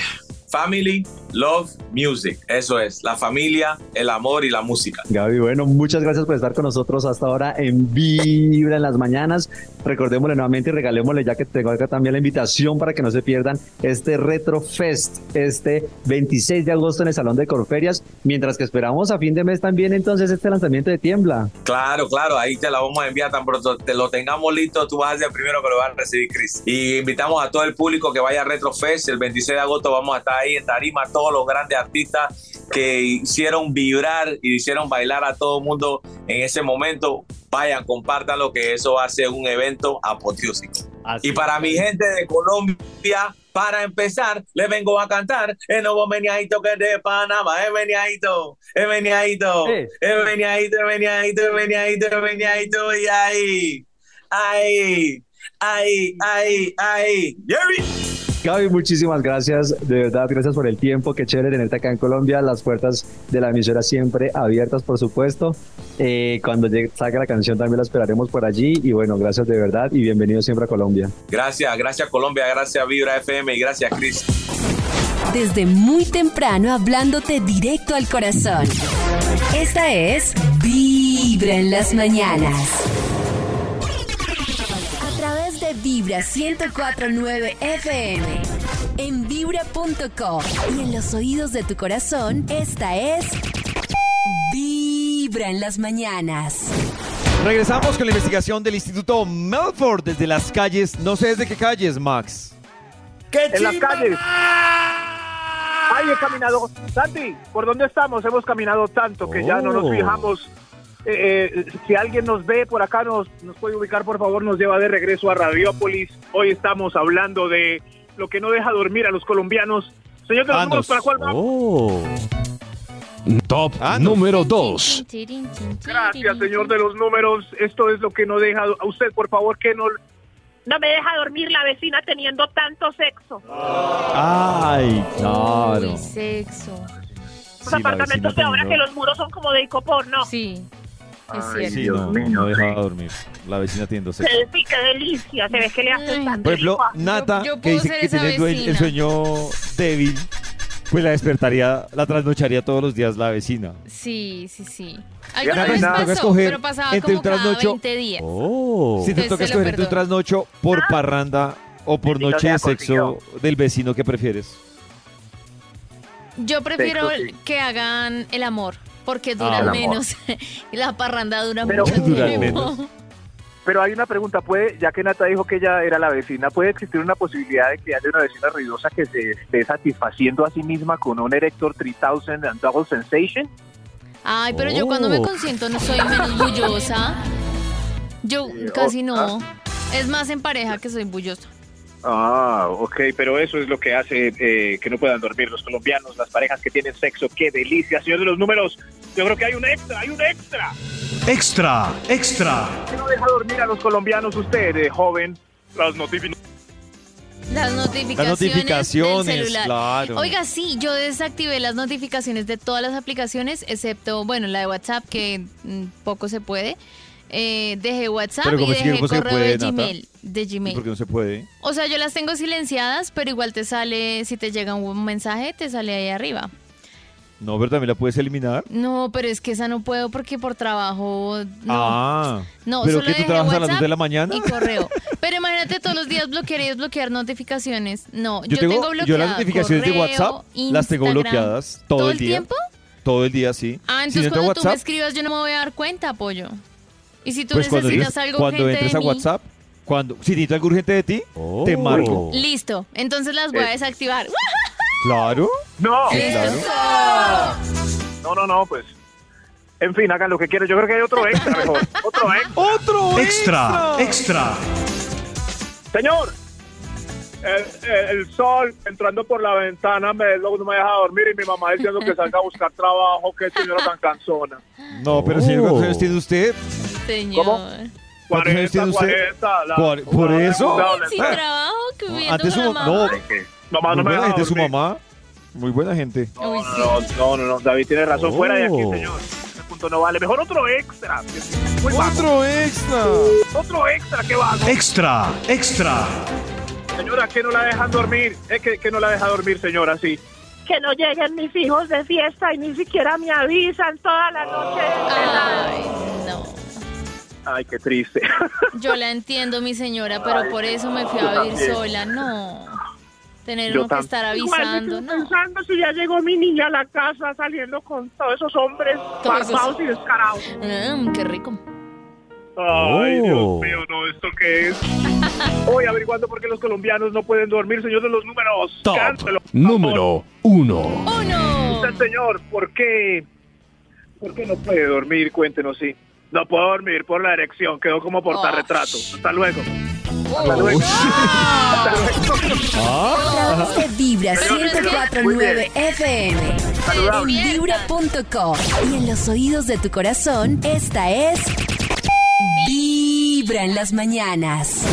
family, love, music. Eso es, la familia, el amor y la música. Gaby, bueno, muchas gracias por estar con nosotros hasta ahora en Vibra en las mañanas. Recordémosle nuevamente y regalémosle, ya que tengo acá también la invitación para que no se pierdan este Retro Fest, este 26 de agosto en el Salón de Corferias, mientras que esperamos a fin de mes también entonces este lanzamiento de Tiembla. Claro, claro, ahí te la vamos a enviar tan pronto te lo tengamos listo, tú vas a ser el primero que lo va a recibir, Chris. Y invitamos a todo el público que vaya a Retro Fest, el 26 de agosto vamos a estar ahí en Tarima, todos los grandes artistas que hicieron vibrar y hicieron bailar a todo el mundo en ese momento. Vayan, compartan lo que eso va a ser un evento apoteósico. y para mi gente de Colombia, para empezar, les vengo a cantar el nuevo meniadito que es de Panamá. Es meniadito, es meniadito, es meniadito, es meniadito, es meniadito, es meniadito. Y ahí, ahí, ahí, ahí, ahí. Jerry. Gaby, muchísimas gracias, de verdad, gracias por el tiempo, qué chévere tenerte acá en Colombia, las puertas de la emisora siempre abiertas, por supuesto. Eh, cuando llegue, salga la canción también la esperaremos por allí y bueno, gracias de verdad y bienvenido siempre a Colombia. Gracias, gracias Colombia, gracias Vibra FM y gracias Chris. Desde muy temprano hablándote directo al corazón. Esta es Vibra en las mañanas. De Vibra 1049 FM. En vibra.com y en los oídos de tu corazón, esta es Vibra en las mañanas. Regresamos con la investigación del Instituto Melford desde las calles. No sé desde qué calles, Max. en las calles. Ay, he caminado. Santi, ¿por dónde estamos? Hemos caminado tanto que ya no nos Oh. fijamos. Eh, eh, si alguien nos ve por acá, nos, nos puede ubicar, por favor, nos lleva de regreso a Radiópolis. Hoy estamos hablando de lo que no deja dormir a los colombianos. Señor de los números, ¿para cuál vamos? Oh. Top número 2. Gracias, señor de los números. Esto es lo que no deja a usted, por favor, que no... No me deja dormir la vecina teniendo tanto sexo. Ay, claro. sexo. Los Sí, apartamentos de ahora que los muros son como de icopor, ¿no? Sí, es Ay, cierto. sí, no, no deja dormir. La vecina teniendo sexo. Sí, sí, qué delicia. Se ve que le hace tanto. Por ejemplo, rico. Nata, Yo- yo que puedo dice ser que esa tiene el, due- el vecina. sueño débil, pues la despertaría, la trasnocharía todos los días la vecina. Sí, sí, sí. Alguna pues, vez te toca pasó, escoger pero pasaba entre como un cada trasnocho- 20 días. Oh. Si te Entonces toca se lo escoger entre un perdono. trasnocho por parranda o por Bendito noche de sexo del vecino, ¿qué prefieres? Yo prefiero Sexo, sí. que hagan el amor, porque Ah, duran amor. menos. y [laughs] la parranda dura Pero- mucho tiempo. menos. Pero hay una pregunta, puede, ya que Nata dijo que ella era la vecina, ¿puede existir una posibilidad de que haya una vecina ruidosa que se esté satisfaciendo a sí misma con un Erector 3000 and Double Sensation? Ay, pero yo cuando me Oh. consiento no soy menos bullosa. Yo casi no. Es más en pareja que soy bullosa. Ah, ok, pero eso es lo que hace eh, que no puedan dormir los colombianos, las parejas que tienen sexo. ¡Qué delicia, señor de los números! Yo creo que hay un extra, hay un extra. Extra, extra. ¿Qué no deja dormir a los colombianos usted, eh, joven? Las notificaciones. Las notificaciones, Las notificaciones, del celular. claro. Oiga, sí, yo desactivé las notificaciones de todas las aplicaciones, excepto, bueno, la de WhatsApp, que mm, poco se puede. Eh, dejé WhatsApp Pero y dejé se correo puede, de. Gmail. De ¿Y Gmail. por qué no se puede? O sea, yo las tengo silenciadas, pero igual te sale, si te llega un mensaje, te sale ahí arriba. No, pero también la puedes eliminar. No, pero es que esa no puedo porque por trabajo. No. Ah, No, pero solo que tú trabajas a las WhatsApp 2 de la mañana. Y correo. Pero imagínate todos los días bloquear y desbloquear notificaciones. No, yo, Yo tengo, bloqueada yo las notificaciones de WhatsApp las tengo bloqueadas todo, ¿Todo el el día. tiempo? Todo el día, sí. Ah, Si entonces cuando tú me escribas yo no me voy a dar cuenta, apoyo. Y si tú pues cuando necesitas entres, algo cuando urgente entres de a mí, WhatsApp, cuando si necesito algo urgente de ti, te marco. listo. Entonces las voy a Eh. desactivar. Claro. No. [laughs] Sí, claro. No, no, no, pues. En fin, hagan lo que quieran. Yo creo que hay otro extra mejor. [laughs] Otro extra. Otro Extra, extra. Señor, el, el- el sol entrando por la ventana me, luego no me deja dormir y mi mamá diciendo que salga a buscar trabajo. Qué señora tan cansona. No, pero señor, ¿cuántos años tiene usted? Señor. ¿Cuántos años tiene usted? 40, la- Cuar- ¿Por eso? Sin trabajo, que viendo Antes su mamá. No, mamá. No muy me buena deja gente su mamá. Muy buena gente. No, no, no, no, no, David tiene razón. Fuera de aquí, Oh. señor. Ese punto no vale. Mejor otro extra. Muy. Otro extra. Otro extra que va. Extra, extra. Señora, que no la dejan dormir. Es que, que no la deja dormir, señora, sí. Que no lleguen mis hijos de fiesta y ni siquiera me avisan toda la noche. Ay, no. Ay, qué triste. [laughs] Yo la entiendo, mi señora, pero por eso me fui a vivir también. sola. No. Tener uno que estar avisando, no. pensando si ya llegó mi niña a la casa saliendo con todos esos hombres esos- barbados y descarados. Mm, qué rico. Ay, Oh. Dios mío, no, ¿esto qué es? [laughs] Hoy averiguando por qué los colombianos no pueden dormir, señor de los números. Top Cántelo. número 1. ¡Uno! Usted, señor, ¿por qué? ¿Por qué no puede dormir? Cuéntenos, sí. No puedo dormir por la erección, quedó como portarretrato. Hasta luego. Hasta luego. Hasta luego. A través de Vibra Muy 1049 bien. FM. En vibra.com. Y en los oídos de tu corazón, esta es Vibra en las mañanas.